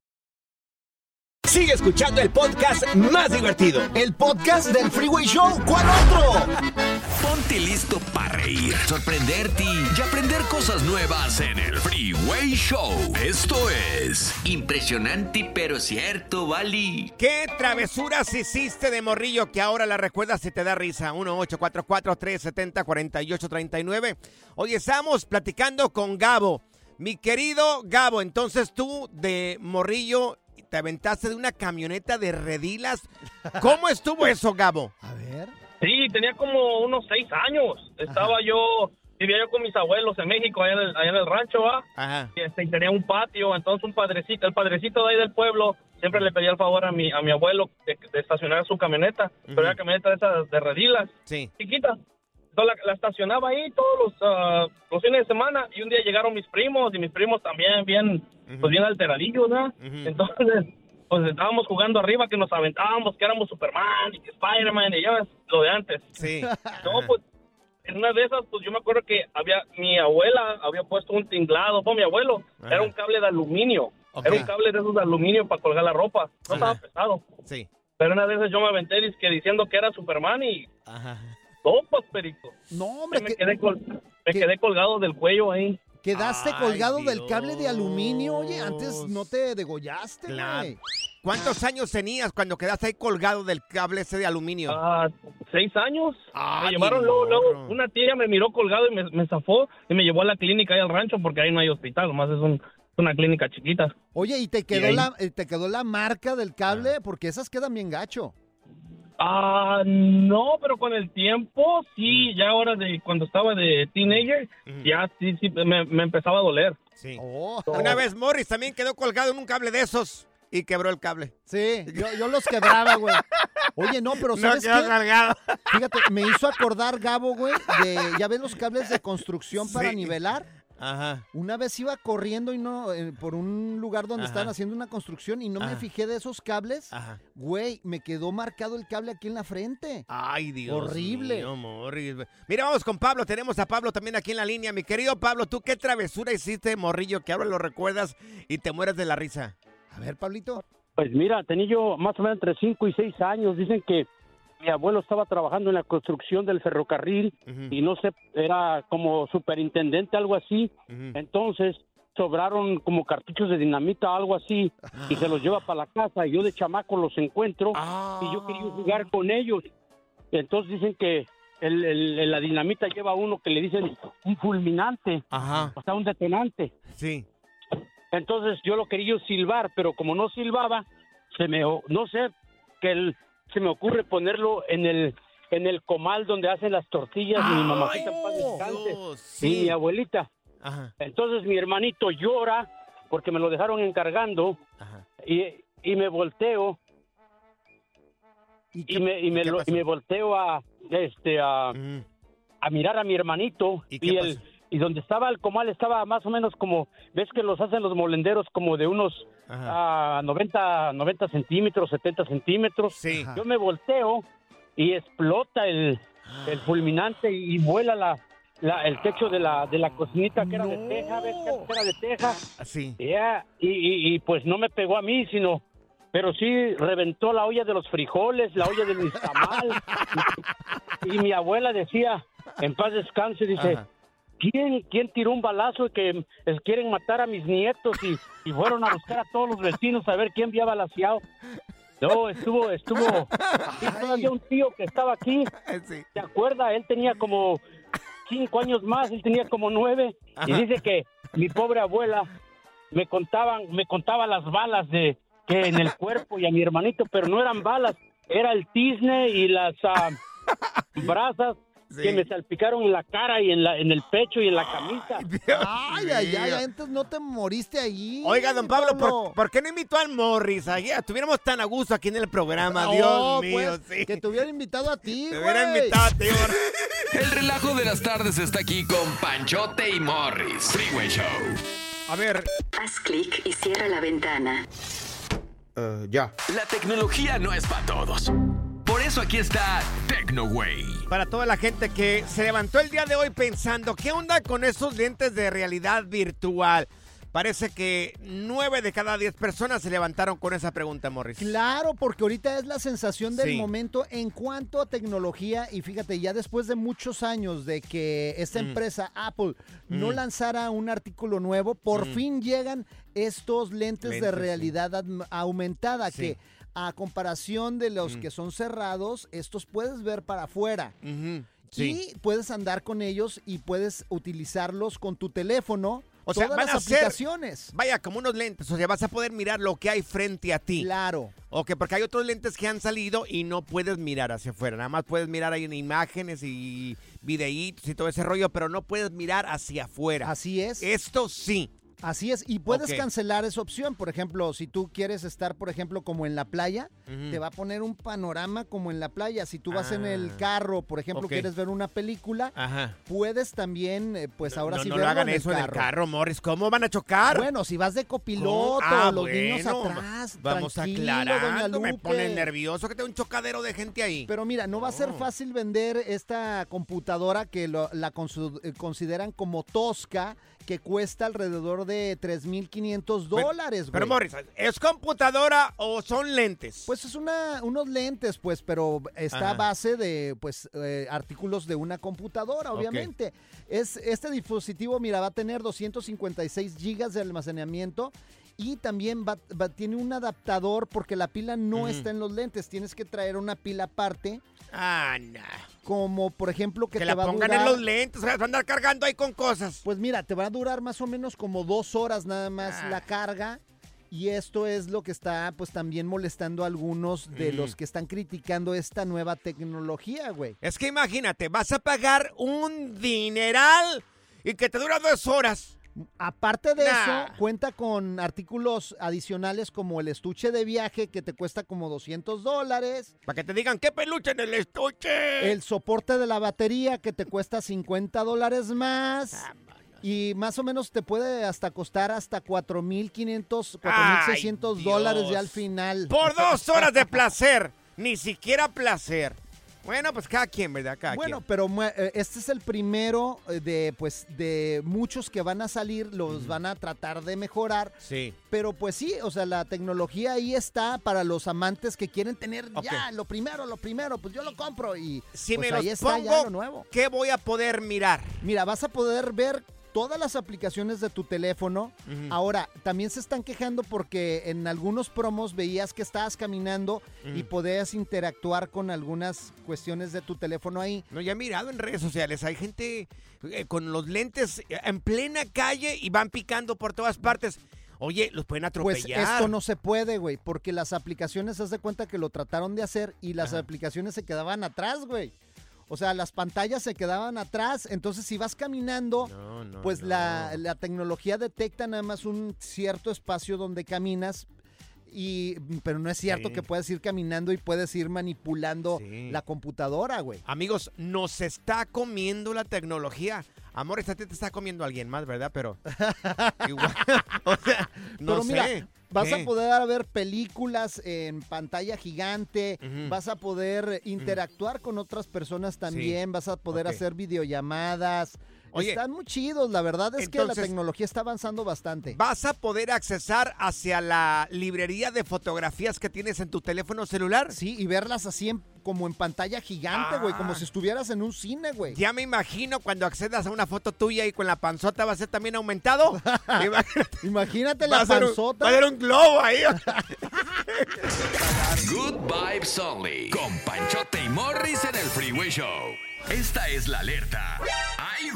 Sigue escuchando el podcast más divertido. El podcast del Freeway Show. ¿Cuál otro? Ponte listo para reír, sorprenderte y aprender cosas nuevas en el Freeway Show. Esto es impresionante pero cierto, Bali. ¿Qué travesuras hiciste de morrillo que ahora la recuerdas y te da risa? 1-844-370-4839. Hoy estamos platicando con Gabo. Mi querido Gabo, entonces tú de morrillo te aventaste de una camioneta de redilas. ¿Cómo estuvo eso, Gabo? A ver. Sí, tenía como unos seis años. Estaba yo, vivía yo con mis abuelos en México, allá en el, allá en el rancho, ¿va? Ajá. Y, este, y tenía un patio, entonces un padrecito, el padrecito de ahí del pueblo, siempre le pedía el favor a mi, a mi abuelo de, de estacionar su camioneta, pero era camioneta de esas de redilas, Sí. chiquita. Entonces la, la estacionaba ahí todos los, ah, los fines de semana y un día llegaron mis primos y mis primos también bien, pues bien alteradillos, ¿no? Entonces, pues estábamos jugando arriba que nos aventábamos, que éramos Superman y que Spider-Man y ya ves, lo de antes. Sí. No, pues en una de esas, pues yo me acuerdo que había, mi abuela había puesto un tinglado, pues mi abuelo, Ajá. era un cable de aluminio, Ok. era un cable de esos de aluminio para colgar la ropa, no estaba pesado. Sí. Pero una de esas yo me aventé que diciendo que era Superman y Ajá. Topas, perico. No, hombre, me, que- quedé col- me quedé colgado del cuello ahí. Quedaste Ay, colgado del cable de aluminio. Oye, antes no te degollaste, Claro. güey. ¿Cuántos años tenías cuando quedaste ahí colgado del cable ese de aluminio? Ah, seis años. Ay, me llevaron luego, luego, una tía me miró colgado y me, me zafó y me llevó a la clínica ahí al rancho porque ahí no hay hospital, nomás es un- una clínica chiquita. Oye, ¿y te quedó, la, eh, te quedó la marca del cable? Porque esas quedan bien gacho. Ah, no, pero con el tiempo, sí, ya ahora de cuando estaba de teenager, ya sí, sí, me, me empezaba a doler. Sí. Oh. Una vez Morris también quedó colgado en un cable de esos y quebró el cable. Sí, yo, yo los quebraba, güey. Oye, no, pero No ¿sabes quedó qué? Fíjate, me hizo acordar, Gabo, güey, de, ya ves los cables de construcción para nivelar. Ajá. Una vez iba corriendo y no eh, por un lugar donde Ajá. estaban haciendo una construcción y no me fijé de esos cables. Ajá. Güey, me quedó marcado el cable aquí en la frente. Ay, Dios Horrible. mío, Morris. Mira, vamos con Pablo. Tenemos a Pablo también aquí en la línea. Mi querido Pablo, ¿tú qué travesura hiciste, morrillo, que ahora lo recuerdas y te mueres de la risa? A ver, Pablito. Pues mira, tenía yo más o menos entre 5 y 6 años. Dicen que mi abuelo estaba trabajando en la construcción del ferrocarril y no sé, era como superintendente, algo así. Entonces, sobraron como cartuchos de dinamita, algo así, y se los lleva para la casa. Y yo de chamaco los encuentro y yo quería jugar con ellos. Entonces dicen que el, el- la dinamita lleva uno que le dicen un fulminante, Ajá. o sea, un detonante. Sí. Entonces yo lo quería silbar, pero como no silbaba, se me, no sé, que el- se me ocurre ponerlo en el en el comal donde hacen las tortillas mi mamacita en paz descanse, y mi abuelita. Entonces mi hermanito llora porque me lo dejaron encargando y, y me volteo y, me, y, me, lo- y me volteo a este a, a mirar a mi hermanito y, el y donde estaba el comal estaba más o menos como ves que los hacen los molenderos como de unos ah, 90 90 centímetros 70 centímetros. Yo me volteo y explota el, el fulminante y vuela la, la- el techo de la de la cocinita que era de teja ves que era de teja. Sí. Ya, y, y, y, pues no me pegó a mí, sino, pero sí reventó la olla de los frijoles, la olla de mis tamal. y, y mi abuela decía, en paz descanse, dice, Ajá. ¿Quién, ¿quién tiró un balazo y que eh, quieren matar a mis nietos? Y, y fueron a buscar a todos los vecinos a ver quién había balaseado. No, estuvo, estuvo. Y todavía un tío que estaba aquí, ¿se acuerda? Él tenía como cinco años más, él tenía como nueve. Y Ajá. dice que mi pobre abuela me contaban, me contaba las balas de que en el cuerpo y a mi hermanito, pero no eran balas, era el tizne y las ah, brasas que me salpicaron en la cara y en la en el pecho y en la camisa. Ay, ay, ay, entonces no te moriste allí. Oiga, don Pablo, ¿por, por qué no invitó al Morris? Ahí estuviéramos tan a gusto aquí en el programa, Dios No, mío, pues, sí. Que te hubiera invitado a ti, Te hubiera invitado a ti, El relajo de las tardes está aquí con Panchote y Morris. Freeway Show. A ver. Haz clic y cierra la ventana. ya. La tecnología no es para todos. Eso aquí está TecnoWay. Para toda la gente que se levantó el día de hoy pensando, ¿qué onda con esos lentes de realidad virtual? Parece que nueve de cada diez personas se levantaron con esa pregunta, Morris. Claro, porque ahorita es la sensación del Sí. momento en cuanto a tecnología y fíjate, ya después de muchos años de que esta Mm. empresa Apple no Mm. lanzara un artículo nuevo, por Mm. fin llegan estos lentes, de Lentes, realidad aumentada Sí. que a comparación de los Mm. que son cerrados, estos puedes ver para afuera. Sí. Y puedes andar con ellos y puedes utilizarlos con tu teléfono. O sea, todas van las a ser, aplicaciones. vaya, como unos lentes, o sea, vas a poder mirar lo que hay frente a ti. Claro. Ok, porque hay otros lentes que han salido y no puedes mirar hacia afuera. Nada más puedes mirar ahí en imágenes y videitos y todo ese rollo, pero no puedes mirar hacia afuera. Así es. Esto sí. Así es, y puedes cancelar esa opción. Por ejemplo, si tú quieres estar, por ejemplo, como en la playa, te va a poner un panorama como en la playa. Si tú vas en el Ah, carro, por ejemplo, quieres ver una película, Ajá. puedes también, eh, pues ahora no, sí no lo verlo hagan en eso en el carro, Morris. ¿Cómo van a chocar? Bueno, si vas de copiloto, Ah, los niños atrás, Vamos doña aclarando. Me pone nervioso que tenga un chocadero de gente ahí. Pero mira, no va a ser No. fácil vender esta computadora que lo- la eh, consideran como tosca, que cuesta alrededor de 3.500 dólares, güey. Pero Morris, ¿es computadora o son lentes? Pues es una, unos lentes, pues, pero está a base de, pues, eh, artículos de una computadora, obviamente. Es, este dispositivo, mira, va a tener 256 gigas de almacenamiento y también va, va- tiene un adaptador porque la pila no está en los lentes. Tienes que traer una pila aparte. Ah, no. Como, por ejemplo, que, Que te la va a pongan en durar- los lentes, o sea, van a andar cargando ahí con cosas. Pues mira, te va a durar más o menos como dos horas nada más Ah. la carga. Y esto es lo que está pues también molestando a algunos de Ujú. los que están criticando esta nueva tecnología, güey. Es que imagínate, vas a pagar un dineral y que te dura dos horas. Aparte de Nah. eso, cuenta con artículos adicionales como el estuche de viaje que te cuesta como 200 dólares. Para que te digan, ¿qué peluche en el estuche? El soporte de la batería que te cuesta 50 dólares más. Ah, Y más o menos te puede hasta costar hasta 4.500, Ay, 4.600 dólares ya al final. Por dos horas de placer. Ni siquiera placer. Bueno, pues cada quien, ¿verdad? Cada Bueno, quien. pero eh, este es el primero eh, de pues de muchos que van a salir, los van a tratar de mejorar. Sí. Pero pues sí, o sea, la tecnología ahí está para los amantes que quieren tener ya lo primero, lo primero, pues yo lo compro y Si pues me ahí los está ya pongo, lo nuevo. ¿qué voy a poder mirar? Mira, vas a poder ver todas las aplicaciones de tu teléfono. Ahora, también se están quejando porque en algunos promos veías que estabas caminando y podías interactuar con algunas cuestiones de tu teléfono ahí. No, ya he mirado en redes sociales, hay gente eh, con los lentes eh, en plena calle y van picando por todas partes. Oye, los pueden Pues atropellar. esto no se puede, güey, porque las aplicaciones, haz de cuenta que lo trataron de hacer y las Ajá. aplicaciones se quedaban atrás, güey. O sea, las pantallas se quedaban atrás. Entonces, si vas caminando, No, no, pues no. La, la tecnología detecta nada más un cierto espacio donde caminas. Y, pero no es cierto Sí. que puedes ir caminando y puedes ir manipulando la computadora, güey. Amigos, nos está comiendo la tecnología. Amor, esta te está comiendo alguien más, ¿verdad? Pero igual, o sea, no Pero mira, sé. Vas ¿Qué? a poder ver películas en pantalla gigante, vas a poder interactuar con otras personas también, vas a poder hacer videollamadas. Oye, Están muy chidos, la verdad es que la tecnología está avanzando bastante. ¿Vas a poder accesar hacia la librería de fotografías que tienes en tu teléfono celular? Sí, y verlas así en- como en pantalla gigante, güey, como si estuvieras en un cine, güey. Ah. Ya me imagino cuando accedas a una foto tuya y con la panzota va a ser también aumentado. Imagínate, la un- panzota. va a ser un globo ahí. Good Vibes Only. Con Panchote y Morris en el Freeway Show. Esta es la alerta. ¡Ay!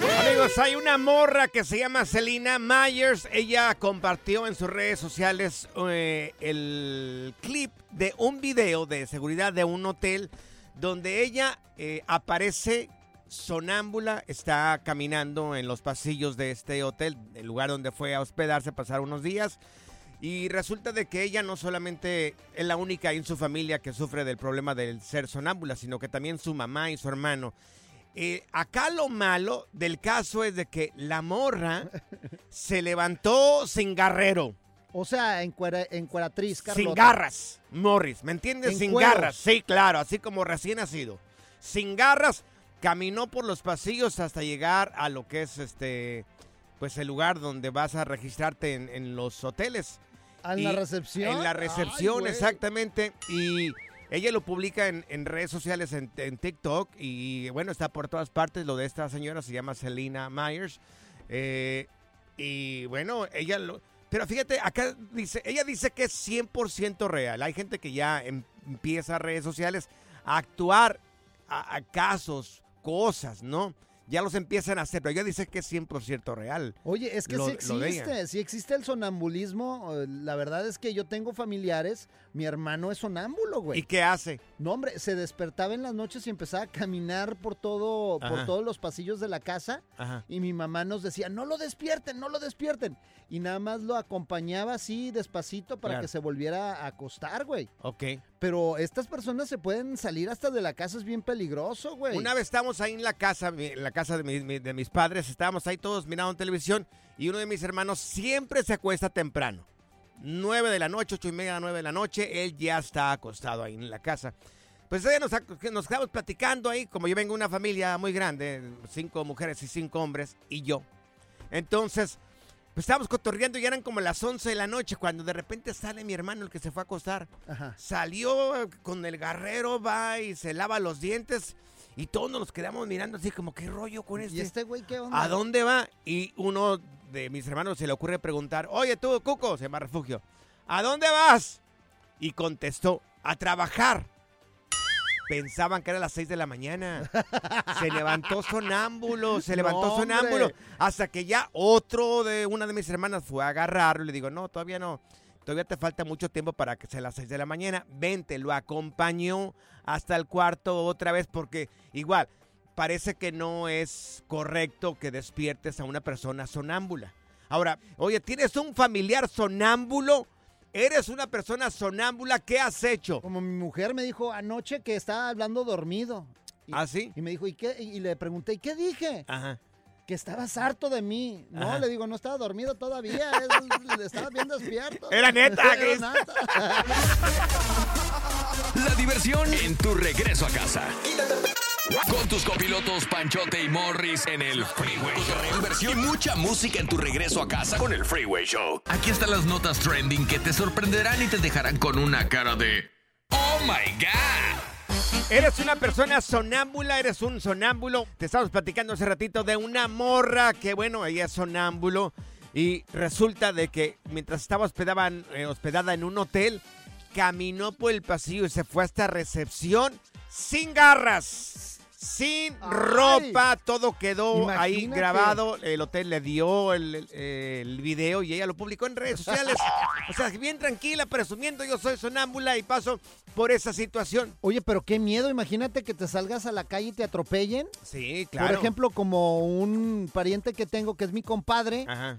Amigos, hay una morra que se llama Selena Myers. Ella compartió en sus redes sociales eh, el clip de un video de seguridad de un hotel donde ella eh, aparece sonámbula, está caminando en los pasillos de este hotel, el lugar donde fue a hospedarse, pasar unos días. Y resulta de que ella no solamente es la única en su familia que sufre del problema del ser sonámbula, sino que también su mamá y su hermano. Eh, acá lo malo del caso es de que la morra se levantó sin garrero. O sea, en, cuera, en cueratriz, Carlota. Sin garras, Morris, ¿me entiendes? En sin cueros. garras, sí, claro, así como recién nacido. Sin garras, caminó por los pasillos hasta llegar a lo que es este, pues el lugar donde vas a registrarte en, en los hoteles. ¿En la recepción? En la recepción, exactamente. Y ella lo publica en, en redes sociales, en, en TikTok. Y bueno, está por todas partes. Lo de esta señora se llama Selena Myers. Eh, y bueno, ella lo... Pero fíjate, acá dice, ella dice que es 100% real. Hay gente que ya em- empieza redes sociales a actuar a, a casos, cosas, ¿no? Ya los empiezan a hacer, pero ella dice que es 100% real. Oye, es que Lo- sí existe, sí existe el sonambulismo. eh, La verdad es que yo tengo familiares, mi hermano es sonámbulo, güey. ¿Y qué hace? No, hombre, se despertaba en las noches y empezaba a caminar por todo, por todos los pasillos de la casa. Ajá. Y mi mamá nos decía, no lo despierten, no lo despierten. Y nada más lo acompañaba así despacito para Claro. que se volviera a acostar, güey. Ok. Pero estas personas se pueden salir hasta de la casa, es bien peligroso, güey. Una vez estábamos ahí en la casa, en la casa de, mi- de mis padres, estábamos ahí todos mirando televisión y uno de mis hermanos siempre se acuesta temprano. 9 de la noche, ocho y media, 9 de la noche, él ya está acostado ahí en la casa. Pues eh, nos, nos quedamos platicando ahí, como yo vengo de una familia muy grande, cinco mujeres y cinco hombres, y yo. Entonces, pues estábamos cotorreando y eran como las 11 de la noche, cuando de repente sale mi hermano, el que se fue a acostar. Ajá. Salió con el garrero, va y se lava los dientes. Y todos nos quedamos mirando así como, ¿qué rollo con este? ¿Y este güey qué onda? ¿A dónde va? Y uno de mis hermanos se le ocurre preguntar, oye tú, Cuco, se llama Refugio, ¿a dónde vas? Y contestó, a trabajar. Pensaban que era las 6 de la mañana. Se levantó sonámbulo, se levantó No, sonámbulo. Hasta que ya otro de una de mis hermanas fue a agarrarlo y le digo, no, todavía no. Todavía te falta mucho tiempo para que sea las 6 de la mañana. Vente, lo acompañó hasta el cuarto otra vez porque igual parece que no es correcto que despiertes a una persona sonámbula. Ahora, oye, ¿tienes un familiar sonámbulo? ¿Eres una persona sonámbula? ¿Qué has hecho? Como mi mujer me dijo anoche que estaba hablando dormido. Y, ¿Ah, sí? Y me dijo, ¿y qué? Y le pregunté, ¿y qué dije? Ajá. Que estabas harto de mí. No, Ajá. le digo, no estaba dormido todavía. es- estaba bien despierto. Era neta, Era Chris. neta. La diversión en tu regreso a casa. Con tus copilotos Panchote y Morris en el Freeway Show. Inversión y mucha música en tu regreso a casa con el Freeway Show. Aquí están las notas trending que te sorprenderán y te dejarán con una cara de Oh my God. Eres una persona sonámbula, eres un sonámbulo. Te estábamos platicando hace ratito de una morra que, bueno, ella es sonámbulo. Y resulta de que mientras estaba hospedada, eh, hospedada en un hotel, caminó por el pasillo y se fue hasta recepción sin garras. Sin ropa, todo quedó ahí grabado. El hotel le dio el, el video y ella lo publicó en redes sociales. O sea, bien tranquila, presumiendo yo soy sonámbula y paso por esa situación. Oye, pero qué miedo, imagínate que te salgas a la calle y te atropellen. Sí, claro. Por ejemplo, como un pariente que tengo que es mi compadre, Ajá.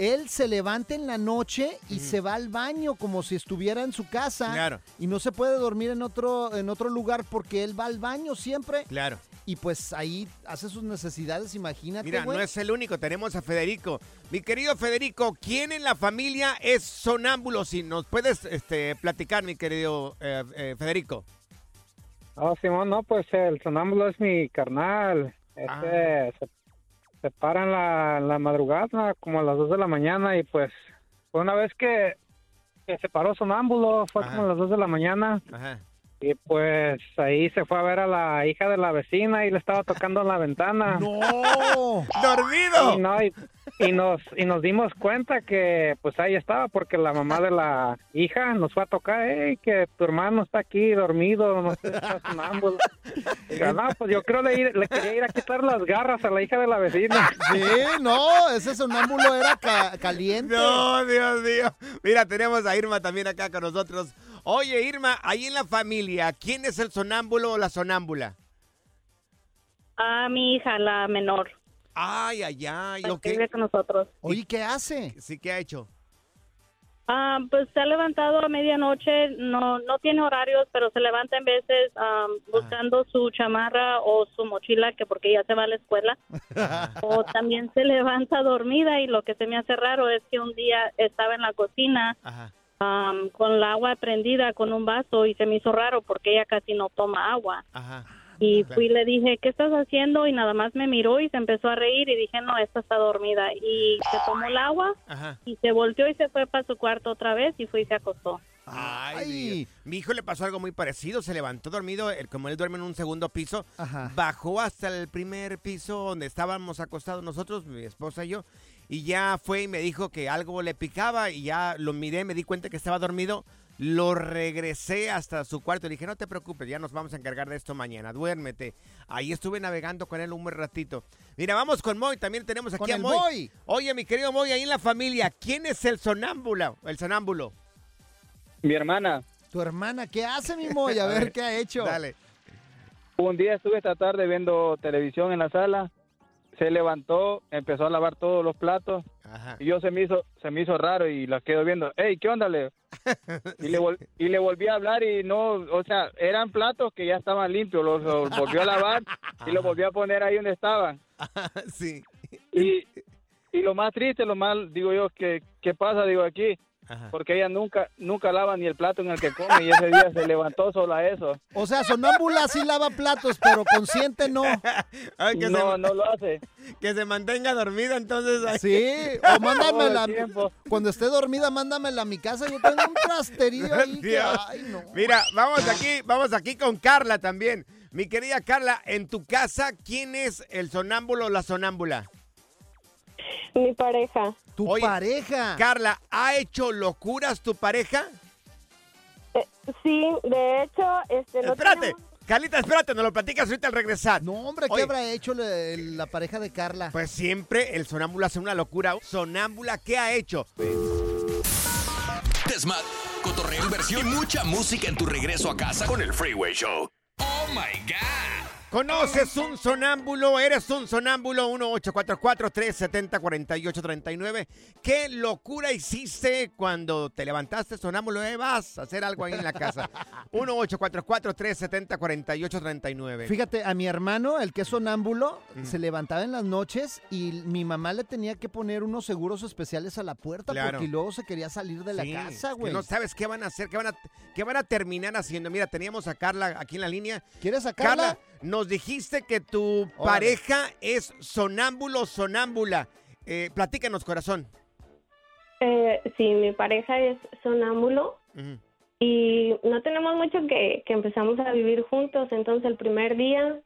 Él se levanta en la noche y se va al baño como si estuviera en su casa. Claro. Y no se puede dormir en otro, en otro lugar porque él va al baño siempre. Claro. Y pues ahí hace sus necesidades, imagínate. Mira, no es el único, tenemos a Federico. Mi querido Federico, ¿quién en la familia es sonámbulo? Si nos puedes este, platicar, mi querido eh, eh, Federico. Oh, Simón, no, pues el sonámbulo es mi carnal. Este se, se para en la, la madrugada, como a las 2 de la mañana, y pues fue una vez que, que se paró sonámbulo, fue como a las 2 de la mañana, Ajá. y pues ahí se fue a ver a la hija de la vecina y le estaba tocando en la ventana. ¡No! ¡Dormido! Y, no, y, y nos, y nos dimos cuenta que pues ahí estaba, porque la mamá de la hija nos fue a tocar, hey, que tu hermano está aquí dormido, no sé, está sonámbulo. Digo, no, pues yo creo le, le quería ir a quitar las garras a la hija de la vecina. Sí, no, ese sonámbulo era ca- caliente. No, Dios mío. Mira, tenemos a Irma también acá con nosotros. Oye, Irma, ahí en la familia, ¿quién es el sonámbulo o la sonámbula? A mi hija, la menor. Ay, ay, ay. Que con nosotros. Oye, ¿qué hace? Sí, ¿qué ha hecho? Ah, pues se ha levantado a medianoche, no no tiene horarios, pero se levanta en veces am, buscando su chamarra o su mochila, que porque ya se va a la escuela. o también se levanta dormida y lo que se me hace raro es que un día estaba en la cocina con la agua prendida con un vaso y se me hizo raro porque ella casi no toma agua. Ajá. Y fui y le dije, ¿qué estás haciendo? Y nada más me miró y se empezó a reír y dije, no, esta está dormida. Y se tomó el agua Ajá. y se volteó y se fue para su cuarto otra vez y fue y se acostó. Ay, Dios. Mi hijo le pasó algo muy parecido. Se levantó dormido, él- como él duerme en un segundo piso, bajó hasta el primer piso donde estábamos acostados nosotros, mi esposa y yo, y ya fue y me dijo que algo le picaba y ya lo miré, me di cuenta que estaba dormido. Lo regresé hasta su cuarto y le dije, no te preocupes, ya nos vamos a encargar de esto mañana, duérmete. Ahí estuve navegando con él un buen ratito. Mira, vamos con Moy, también tenemos aquí Con a el Moy. Moy. Oye, mi querido Moy, ahí en la familia, ¿quién es el sonámbulo? El sonámbulo. Mi hermana. Tu hermana, ¿qué hace, mi Moy? A ver qué ha hecho. Dale. Un día estuve esta tarde viendo televisión en la sala, se levantó, empezó a lavar todos los platos y yo se me hizo se me hizo raro y la quedo viendo, hey, ¿qué onda, Leo? Y le, vol- y le volví a hablar y no, o sea, eran platos que ya estaban limpios, los, los volvió a lavar y los volvió a poner ahí donde estaban. sí. Y, y lo más triste, lo más, digo yo, que ¿qué pasa? Digo aquí, porque ella nunca nunca lava ni el plato en el que come y ese día se levantó sola a eso. O sea, sonámbula sí lava platos, pero consciente no. Ay, que No, se, no lo hace. Que se mantenga dormida, entonces. ay. Sí, o mándamela. Cuando esté dormida, mándamela a mi casa. Yo tengo un trasterío ahí. que- ay, no. Mira, vamos aquí, vamos aquí con Carla también. Mi querida Carla, en tu casa, ¿quién es el sonámbulo o la sonámbula? Mi pareja. Tu pareja. Carla, ¿ha hecho locuras tu pareja? Sí, de hecho, este, no Espérate, tenemos- Carlita, espérate, nos lo platicas ahorita al regresar. No, hombre, ¿qué Oye, habrá hecho la, la pareja de Carla? Pues siempre el sonámbulo hace una locura. Sonámbula, ¿qué ha hecho? Desmat, cotorreo, inversión y mucha música en tu regreso a casa con el Freeway Show. Oh my God. ¿Conoces un sonámbulo? ¿Eres un sonámbulo? 1-844-370-4839. ¿Qué locura hiciste cuando te levantaste sonámbulo? Eh, vas a hacer algo ahí en la casa. 1-844-370-4839. Fíjate, a mi hermano, el que es sonámbulo, se levantaba en las noches y mi mamá le tenía que poner unos seguros especiales a la puerta Claro. porque luego se quería salir de la Sí, casa, güey. no sabes qué van a hacer, qué van a, qué van a terminar haciendo. Mira, teníamos a Carla aquí en la línea. ¿Quieres a Carla? Nos dijiste que tu pareja es sonámbulo, sonámbula. Eh, platícanos, corazón. Eh, sí, mi pareja es sonámbulo y no tenemos mucho que, que empezamos a vivir juntos, entonces el primer día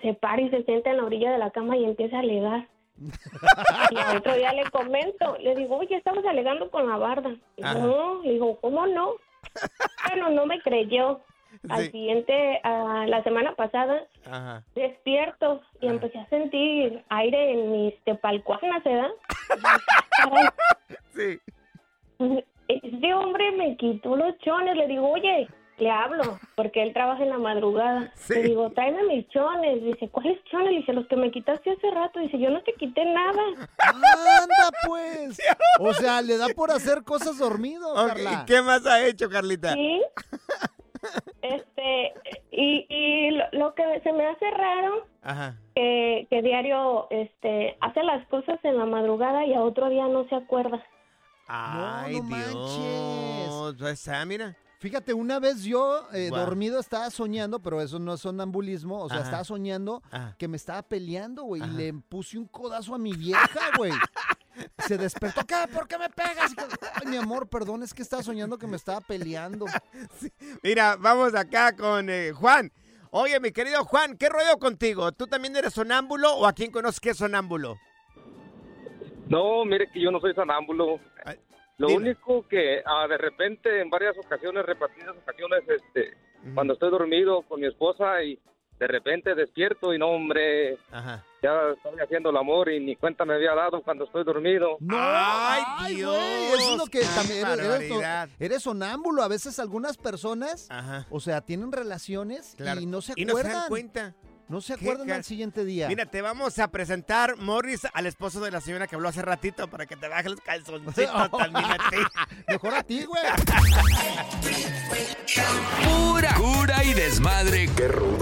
se para y se sienta en la orilla de la cama y empieza a alegar. y al otro día le comento, le digo, oye, estamos alegando con la barda. Y no, le digo, ¿cómo no? bueno, no me creyó. Al Sí. siguiente, a la semana pasada, Ajá. despierto y empecé a sentir aire en mis tepalcuanas, ¿verdad? Sí. Este hombre me quitó los chones, le digo, oye, le hablo, porque él trabaja en la madrugada. Le digo, tráeme mis chones. Dice, ¿cuáles chones? Le dice, los que me quitaste hace rato. Dice, yo no te quité nada. Anda, pues. O sea, le da por hacer cosas dormido, Ok, Carla. ¿y ¿Qué más ha hecho, Carlita? Sí. Este, y, y lo, lo que se me hace raro Ajá. que, que diario este hace las cosas en la madrugada y a otro día no se acuerda. Ay, Dios. Pues, ah, mira. Fíjate, una vez yo eh, dormido estaba soñando, pero eso no es sonambulismo, o sea, Ajá. estaba soñando Ajá. que me estaba peleando, güey, y le puse un codazo a mi vieja, güey. Se despertó, ¿qué? ¿Por qué me pegas? Ay, mi amor, perdón, es que estaba soñando que me estaba peleando. Mira, vamos acá con eh, Juan. Oye, mi querido Juan, ¿qué rollo contigo? ¿Tú también eres sonámbulo o a quién conoces que es sonámbulo? No, mire que yo no soy sonámbulo. Lo dime. único que ah, de repente en varias ocasiones, repartidas ocasiones, este, cuando estoy dormido con mi esposa y de repente despierto y no, hombre, Ajá. Ya estoy haciendo el amor y ni cuenta me había dado cuando estoy dormido. No, ay, Dios. güey, eso es lo que también eres, eres, eres sonámbulo. A veces algunas personas, Ajá. o sea, tienen relaciones Claro. y no se Y no se acuerdan. dan cuenta. No se acuerdan al siguiente día. Mira, te vamos a presentar, Morris, al esposo de la señora que habló hace ratito para que te baje los calzoncitos también a ti. Mejor a ti, güey. Pura cura y desmadre. Qué rudos.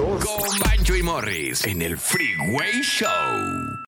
Morris en el Freeway Show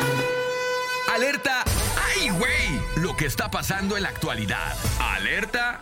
Lo que está pasando en la actualidad. Alerta.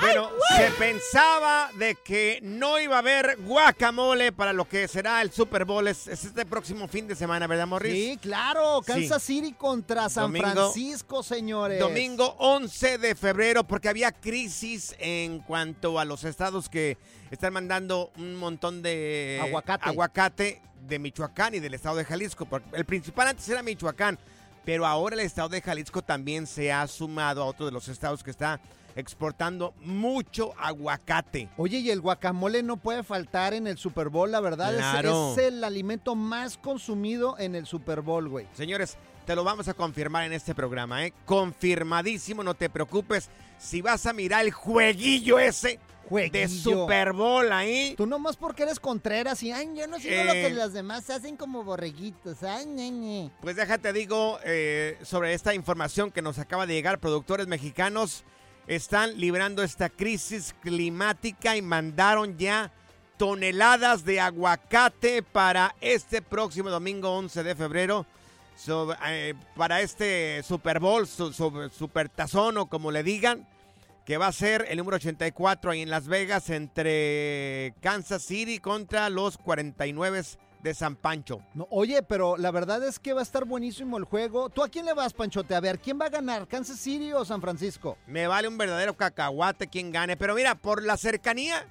Bueno, se pensaba de que no iba a haber guacamole para lo que será el Super Bowl. Es, es este próximo fin de semana, ¿verdad, Morris? Sí, claro. Kansas Sí. City contra San Domingo- Francisco, señores. Domingo 11 de febrero, porque había crisis en cuanto a los estados que están mandando un montón de Aguacate. aguacate de Michoacán y del estado de Jalisco. porque El principal antes era Michoacán, pero ahora el estado de Jalisco también se ha sumado a otro de los estados que está exportando mucho aguacate. Oye, y el guacamole no puede faltar en el Super Bowl, la verdad. es- Claro. Es, el alimento más consumido en el Super Bowl, güey. Señores, te lo vamos a confirmar en este programa, ¿eh? Confirmadísimo, no te preocupes. Si vas a mirar el jueguillo ese de Super Bowl ahí. Tú nomás porque eres Contreras y, ay, yo no sigo lo Eh. que los demás hacen como borreguitos. Ay, ñe, ñe". Pues déjate digo eh, sobre esta información que nos acaba de llegar. Productores mexicanos están librando esta crisis climática y mandaron ya toneladas de aguacate para este próximo domingo 11 de febrero. Eh, para este Super Bowl, su, su- Super Tazón o como le digan, que va a ser el número 84 ahí en Las Vegas entre Kansas City contra los 49 de San Pancho. No, oye, pero la verdad es que va a estar buenísimo el juego. ¿Tú a quién le vas, Panchote? A ver, ¿quién va a ganar? ¿Kansas City o San Francisco? Me vale un verdadero cacahuate quien gane. Pero mira, por la cercanía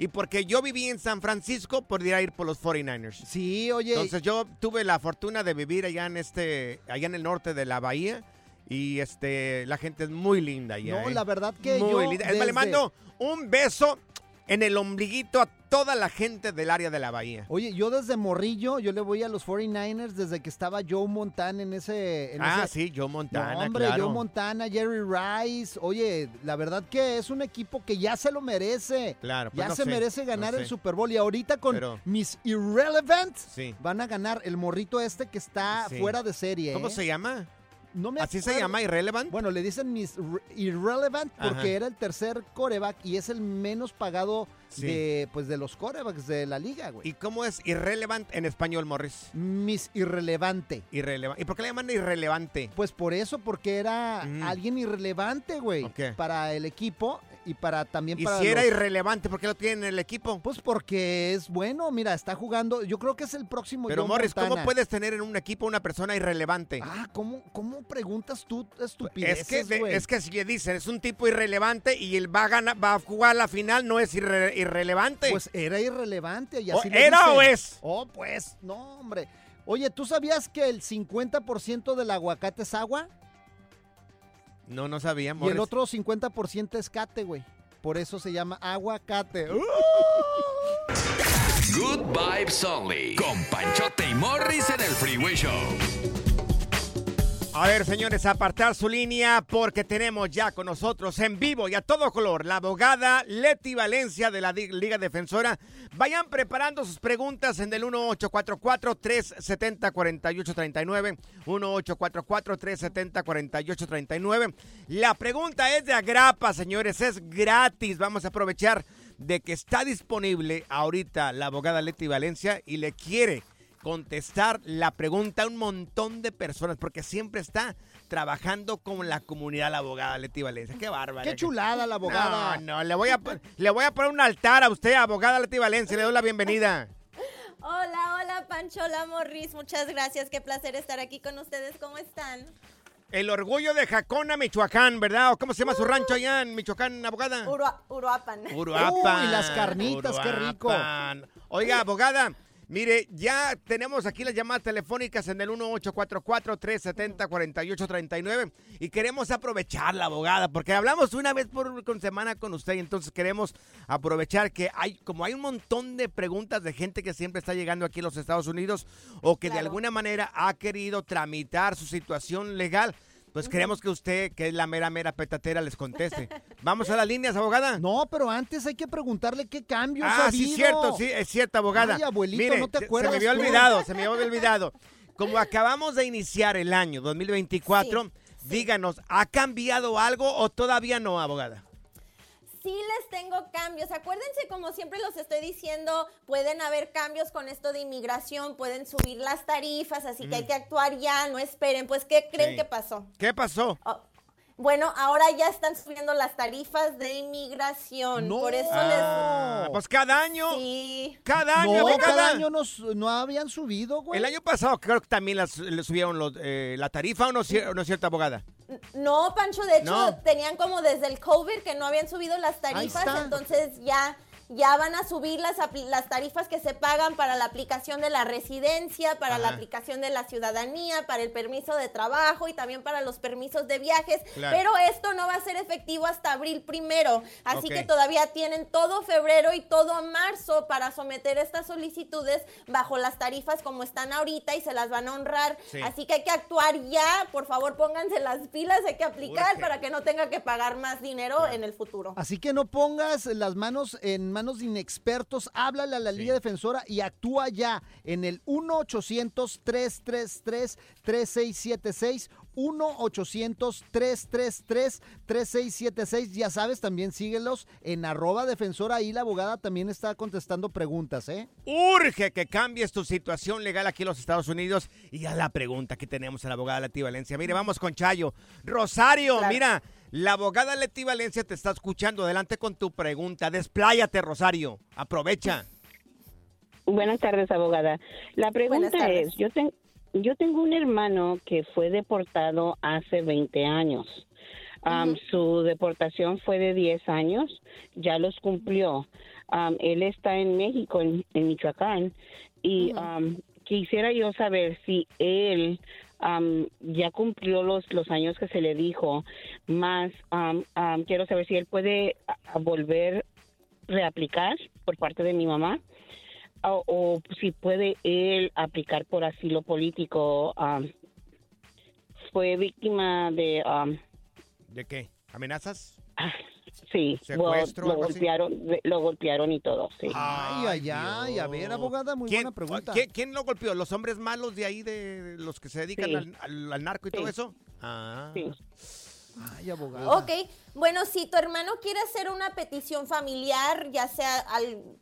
Y porque yo viví en San Francisco, podría ir por los 49ers. Sí, oye. Entonces yo tuve la fortuna de vivir allá en este, allá en el norte de la bahía. Y este, la gente es muy linda allá. No, ¿eh? la verdad que muy yo linda. Desde- le mando un beso en el ombliguito a toda la gente del área de la bahía. Oye, yo desde morrillo, yo le voy a los 49ers desde que estaba Joe Montana en ese... en ah, ese- sí, Joe Montana, No, hombre, claro. Joe Montana, Jerry Rice. Oye, la verdad que es un equipo que ya se lo merece. Claro, pues ya no se sé, merece ganar no el. Super Bowl. Y ahorita con Pero- Miss Irrelevant Sí. van a ganar el morrito este que está Sí. fuera de serie. ¿Cómo ¿eh? se llama? No me ¿Así se llama Irrelevant? Bueno, le dicen Miss Re- Irrelevant porque Ajá. era el tercer coreback y es el menos pagado Sí. de, pues, de los corebacks de la liga, güey. ¿Y cómo es Irrelevant en español, Morris? Miss Irrelevante. Irrelevante. ¿Y por qué le llaman irrelevante? Pues por eso, porque era Mm. alguien irrelevante, güey. Ok. Para el equipo y para también Y para si era los- irrelevante, ¿por qué lo tienen en el equipo? Pues porque es bueno, mira, está jugando. Yo creo que es el próximo. Pero Morris, ¿cómo Montana. puedes tener en un equipo una persona irrelevante? Ah, ¿cómo, cómo preguntas tú es estupideces, que, de- güey? es que si le dicen, es un tipo irrelevante y él va a, ganar, va a jugar la final, no es irre- irrelevante. Pues era irrelevante y ¿O así ¿era dicen. o es? Oh, pues, no, hombre. Oye, ¿tú sabías que el 50% del aguacate es agua? No, no sabía, Y el otro 50% es cate, güey. Por eso se llama aguacate. ¡Uh! Good Vibes Only. Con Panchote y Morris en el Freeway Show. A ver, señores, apartar su línea porque tenemos ya con nosotros en vivo y a todo color la abogada Leti Valencia de la Liga Defensora. Vayan preparando sus preguntas en el 1844-370-4839. 1844-370-4839. La pregunta es de agrapa, señores, es gratis. Vamos a aprovechar de que está disponible ahorita la abogada Leti Valencia y le quiere contestar la pregunta a un montón de personas, porque siempre está trabajando con la comunidad la abogada Leti Valencia. Qué bárbara. Qué chulada la abogada. No, no, le voy a, le voy a poner un altar a usted, abogada Leti Valencia, le doy la bienvenida. Hola, hola Pancho, hola Morris, muchas gracias, qué placer estar aquí con ustedes, ¿cómo están? El orgullo de Jacona, Michoacán, ¿verdad? ¿O ¿Cómo se llama su rancho allá en Michoacán, abogada? Urua- Uruapan. Uruapan. Uy, las carnitas, qué rico. Oiga, abogada, mire, ya tenemos aquí las llamadas telefónicas en el 1844-370-4839 y queremos aprovechar la abogada porque hablamos una vez por semana con usted y entonces queremos aprovechar que hay, como hay un montón de preguntas de gente que siempre está llegando aquí a los Estados Unidos o que de alguna manera ha querido tramitar su situación legal. Pues queremos que usted, que es la mera, mera petatera, les conteste. ¿Vamos a las líneas, abogada? No, pero antes hay que preguntarle qué cambios ha Ah, habido. sí, cierto, sí, es cierto, abogada. Ay, abuelito, Mire, ¿no te se- acuerdas Se me había tú? olvidado, se me había olvidado. Como acabamos de iniciar el año 2024, díganos, ¿ha cambiado algo o todavía no, abogada? Sí les tengo cambios. Acuérdense, como siempre los estoy diciendo, pueden haber cambios con esto de inmigración, pueden subir las tarifas, así que hay que actuar ya, no esperen. Pues, ¿qué creen Sí. que pasó? ¿Qué pasó? Bueno, ahora ya están subiendo las tarifas de inmigración. Por eso Ah, les... pues cada año. Sí. Cada año, No, abogada. cada año nos- no habían subido, güey. El año pasado creo que también las, le subieron los, eh, la tarifa, ¿o no, no es cierto, abogada? No, Pancho, de hecho No. tenían como desde el COVID que no habían subido las tarifas, entonces ya ya van a subir las, apli- las tarifas que se pagan para la aplicación de la residencia, para la aplicación de la ciudadanía, para el permiso de trabajo y también para los permisos de viajes. Claro. Pero esto no va a ser efectivo hasta abril primero, así que todavía tienen todo febrero y todo marzo para someter estas solicitudes bajo las tarifas como están ahorita y se las van a honrar. Sí. Así que hay que actuar ya, por favor pónganse las pilas, hay que aplicar Urge. para que no tenga que pagar más dinero en el futuro. Así que no pongas las manos en manos de inexpertos, háblale a la Liga Defensora y actúa ya en el 1-800-333-3676. 1-800-333-3676. Ya sabes, también síguelos en arroba defensora. Ahí la abogada también está contestando preguntas, ¿eh? Urge que cambies tu situación legal aquí en los Estados Unidos. Y a la pregunta que tenemos a la abogada Leti Valencia. Mire, vamos con Chayo. Rosario, mira, la abogada Leti Valencia te está escuchando. Adelante con tu pregunta. Despláyate, Rosario. Aprovecha. Buenas tardes, abogada. La pregunta es, yo, ten- yo tengo un hermano que fue deportado hace 20 años. Um, Su deportación fue de 10 años, ya los cumplió. Um, él está en México, en, en Michoacán, y um, quisiera yo saber si él um, ya cumplió los, los años que se le dijo, más um, um, quiero saber si él puede a- a volver reaplicar por parte de mi mamá o, o si puede él aplicar por asilo político. um, fue víctima de... um, ¿De qué? ¿Amenazas? Sí, lo, ¿Secuestro, lo algo así? golpearon, lo golpearon y todo, sí. Ay, ay, ay. A ver, abogada, muy ¿Quién, buena pregunta. ¿quién, quién lo golpeó? ¿Los hombres malos de ahí, de los que se dedican Sí. al, al- al narco y todo eso? Ah. Ay, abogada. Ok, bueno, si tu hermano quiere hacer una petición familiar, ya sea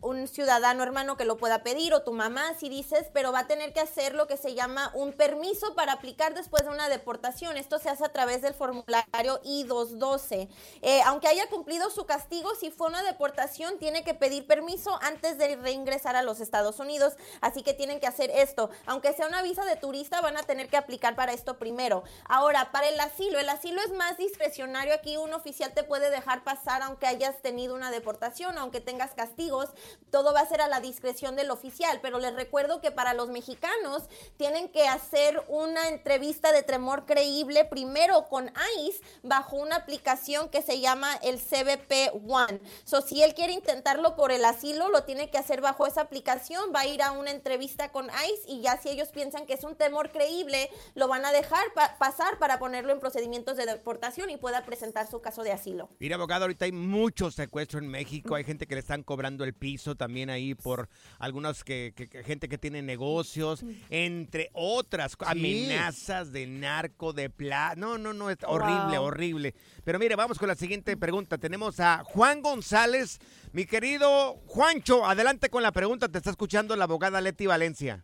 un ciudadano hermano que lo pueda pedir o tu mamá, si dices, pero va a tener que hacer lo que se llama un permiso para aplicar después de una deportación. Esto se hace a través del formulario I-212. Eh, aunque haya cumplido su castigo, si fue una deportación, tiene que pedir permiso antes de reingresar a los Estados Unidos. Así que tienen que hacer esto. Aunque sea una visa de turista, van a tener que aplicar para esto primero. Ahora, para el asilo, el asilo es más discrecionario. Aquí un oficial te puede dejar pasar aunque hayas tenido una deportación, aunque tengas castigos. Todo va a ser a la discreción del oficial. Pero les recuerdo que para los mexicanos tienen que hacer una entrevista de tremor creíble primero con ICE bajo una aplicación que se llama el CBP One. So, si él quiere intentarlo por el asilo, lo tiene que hacer bajo esa aplicación. Va a ir a una entrevista con ICE y ya si ellos piensan que es un temor creíble, lo van a dejar pa- pasar para ponerlo en procedimientos de deportación y pueda presentar su caso de asilo. Mira, abogado, ahorita hay mucho secuestro en México. Hay gente que le están cobrando el piso también ahí por algunas que, que- que- gente que tiene negocios, entre otras amenazas de narco, de pla. No, no, no, es horrible, Wow. horrible. Pero mire, vamos con la siguiente pregunta. Tenemos a Juan González. Mi querido Juancho, adelante con la pregunta. Te está escuchando la abogada Leti Valencia.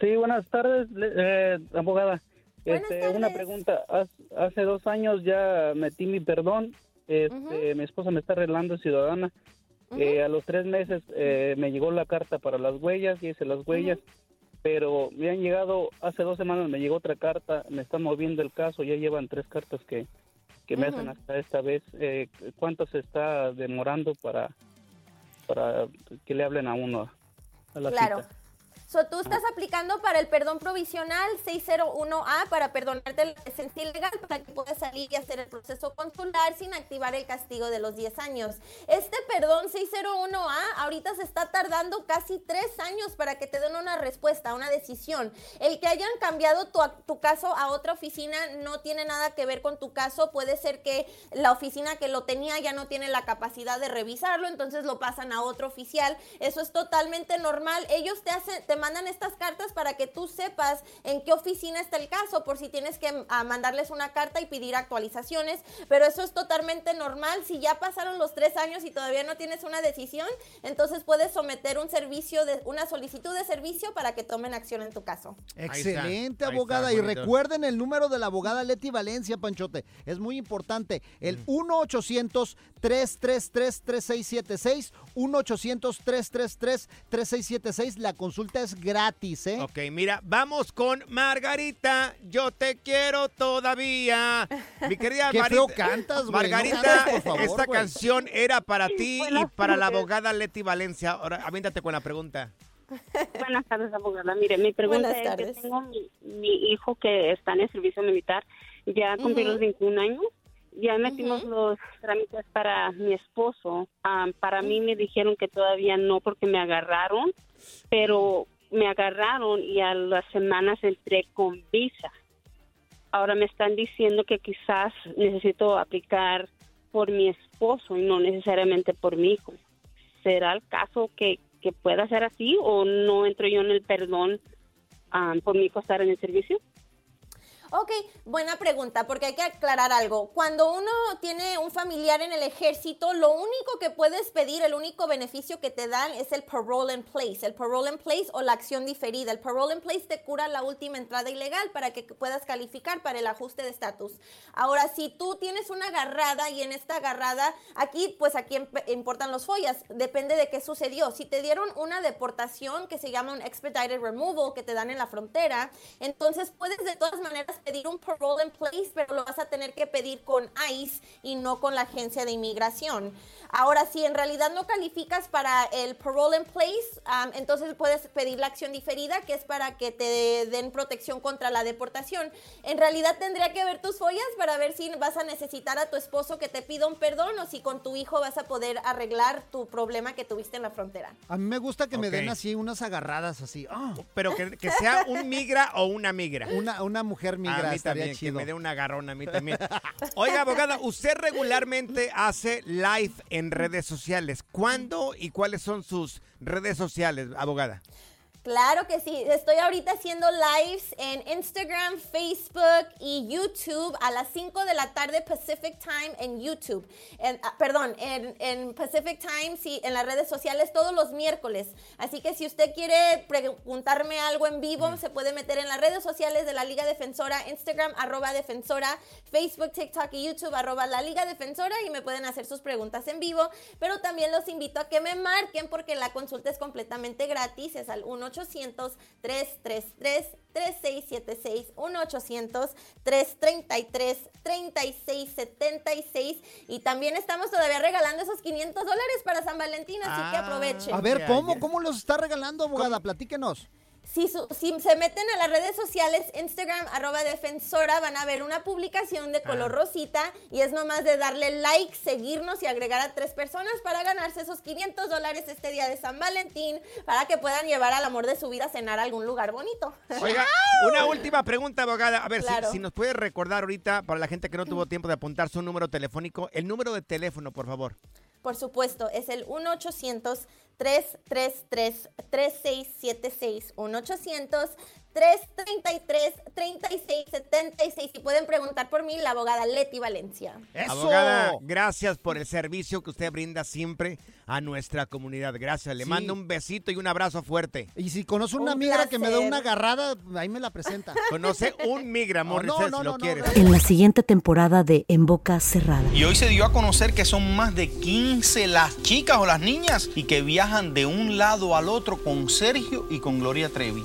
Sí, buenas tardes, eh, abogada. Este, Una pregunta. Hace dos años ya metí mi perdón. Este, Mi esposa me está arreglando ciudadana. Eh, a los tres meses eh, me llegó la carta para las huellas y hice las huellas. Pero me han llegado, hace dos semanas me llegó otra carta, me están moviendo el caso, ya llevan tres cartas que, que me hacen hasta esta vez. Eh, ¿Cuánto se está demorando para, para que le hablen a uno a la Claro. cita? So, tú estás aplicando para el perdón provisional 601A para perdonarte la licencia ilegal para que puedas salir y hacer el proceso consular sin activar el castigo de los 10 años. Este perdón 601A ahorita se está tardando casi tres años para que te den una respuesta, una decisión. El que hayan cambiado tu, tu caso a otra oficina no tiene nada que ver con tu caso. Puede ser que la oficina que lo tenía ya no tiene la capacidad de revisarlo, entonces lo pasan a otro oficial. Eso es totalmente normal. Ellos te hacen, te mandan estas cartas para que tú sepas en qué oficina está el caso, por si tienes que ah, mandarles una carta y pedir actualizaciones. Pero eso es totalmente normal. Si ya pasaron los tres años y todavía no tienes una decisión, entonces puedes someter un servicio de una solicitud de servicio para que tomen acción en tu caso. Excelente, está, abogada. y recuerden el número de la abogada Leti Valencia, Panchote. Es muy importante. El 1-800-333-3676. 1-800-333-3676. La consulta es gratis, ¿eh? Ok, mira, vamos con Margarita. Yo te quiero todavía. Mi querida Qué Marita- feo cantas, güey. No Margarita, cantes, por favor, esta güey. canción era para ti y Buenas para la tardes. abogada Leti Valencia. Ahora, aviéntate con la pregunta. Buenas tardes, abogada. Mire, mi pregunta Buenas es tardes. que tengo mi, mi hijo que está en el servicio militar, ya cumplió los 21 años, ya metimos los trámites para mi esposo. Am, para mí me dijeron que todavía no porque me agarraron, pero me agarraron y a las semanas entré con visa. Ahora me están diciendo que quizás necesito aplicar por mi esposo y no necesariamente por mi hijo. ¿Será el caso que, que pueda ser así o no entro yo en el perdón ah, por mi hijo estar en el servicio? Ok, buena pregunta, porque hay que aclarar algo. Cuando uno tiene un familiar en el ejército, lo único que puedes pedir, el único beneficio que te dan es el parole in place, el parole in place o la acción diferida. El parole in place te cura la última entrada ilegal para que puedas calificar para el ajuste de estatus. Ahora, si tú tienes una agarrada y en esta agarrada, aquí, pues aquí em- importan los follas, depende de qué sucedió. Si te dieron una deportación que se llama un expedited removal que te dan en la frontera, entonces puedes de todas maneras pedir un parole in place, pero lo vas a tener que pedir con ICE y no con la agencia de inmigración. Ahora, si en realidad no calificas para el parole in place, um, entonces puedes pedir la acción diferida, que es para que te den protección contra la deportación. En realidad tendría que ver tus follas para ver si vas a necesitar a tu esposo que te pida un perdón o si con tu hijo vas a poder arreglar tu problema que tuviste en la frontera. A mí me gusta que me den así unas agarradas así. Ah. Pero que, que sea un migra o una migra. Una, una mujer migra A mí también, que me dé un agarrón a mí también. Oiga, abogada, usted regularmente hace live en redes sociales. ¿Cuándo y cuáles son sus redes sociales, abogada? Claro que sí. Estoy ahorita haciendo lives en Instagram, Facebook y YouTube a las 5 de la tarde Pacific Time en YouTube. En- ah, perdón, en, en Pacific Time, sí, en las redes sociales todos los miércoles. Así que si usted quiere preguntarme algo en vivo, se puede meter en las redes sociales de la Liga Defensora, Instagram, arroba defensora, Facebook, TikTok y YouTube, arroba la Liga Defensora y me pueden hacer sus preguntas en vivo. Pero también los invito a que me marquen porque la consulta es completamente gratis. Es al 1-800-333-3676, 1-800-333-3676 y también estamos todavía regalando esos 500 dólares para San Valentín, así que aprovechen. A ver, ¿cómo? ¿Cómo los está regalando, abogada? Platíquenos. Si, su- si se meten a las redes sociales, Instagram, arroba defensora, van a ver una publicación de color rosita y es nomás de darle like, seguirnos y agregar a tres personas para ganarse esos 500 dólares este día de San Valentín para que puedan llevar al amor de su vida a cenar a algún lugar bonito. Oiga, una última pregunta, abogada. A ver, si- si, nos puede recordar ahorita, para la gente que no tuvo tiempo de apuntar su número telefónico, el número de teléfono, por favor. Por supuesto, es el 1-800-333-3676. 1-800-333-3676. Y pueden preguntar por mí, la abogada Leti Valencia. Abogada, gracias por el servicio que usted brinda siempre a nuestra comunidad. Gracias. Le Sí. mando un besito y un abrazo fuerte. Y si conoce una Un migra que me da una agarrada, ahí me la presenta. Conoce un migra, Morris, no, si no, lo no, quiere. En la siguiente temporada de En Boca Cerrada. Y hoy se dio a conocer que son más de 15 las chicas o las niñas y que viajan de un lado al otro con Sergio y con Gloria Trevi.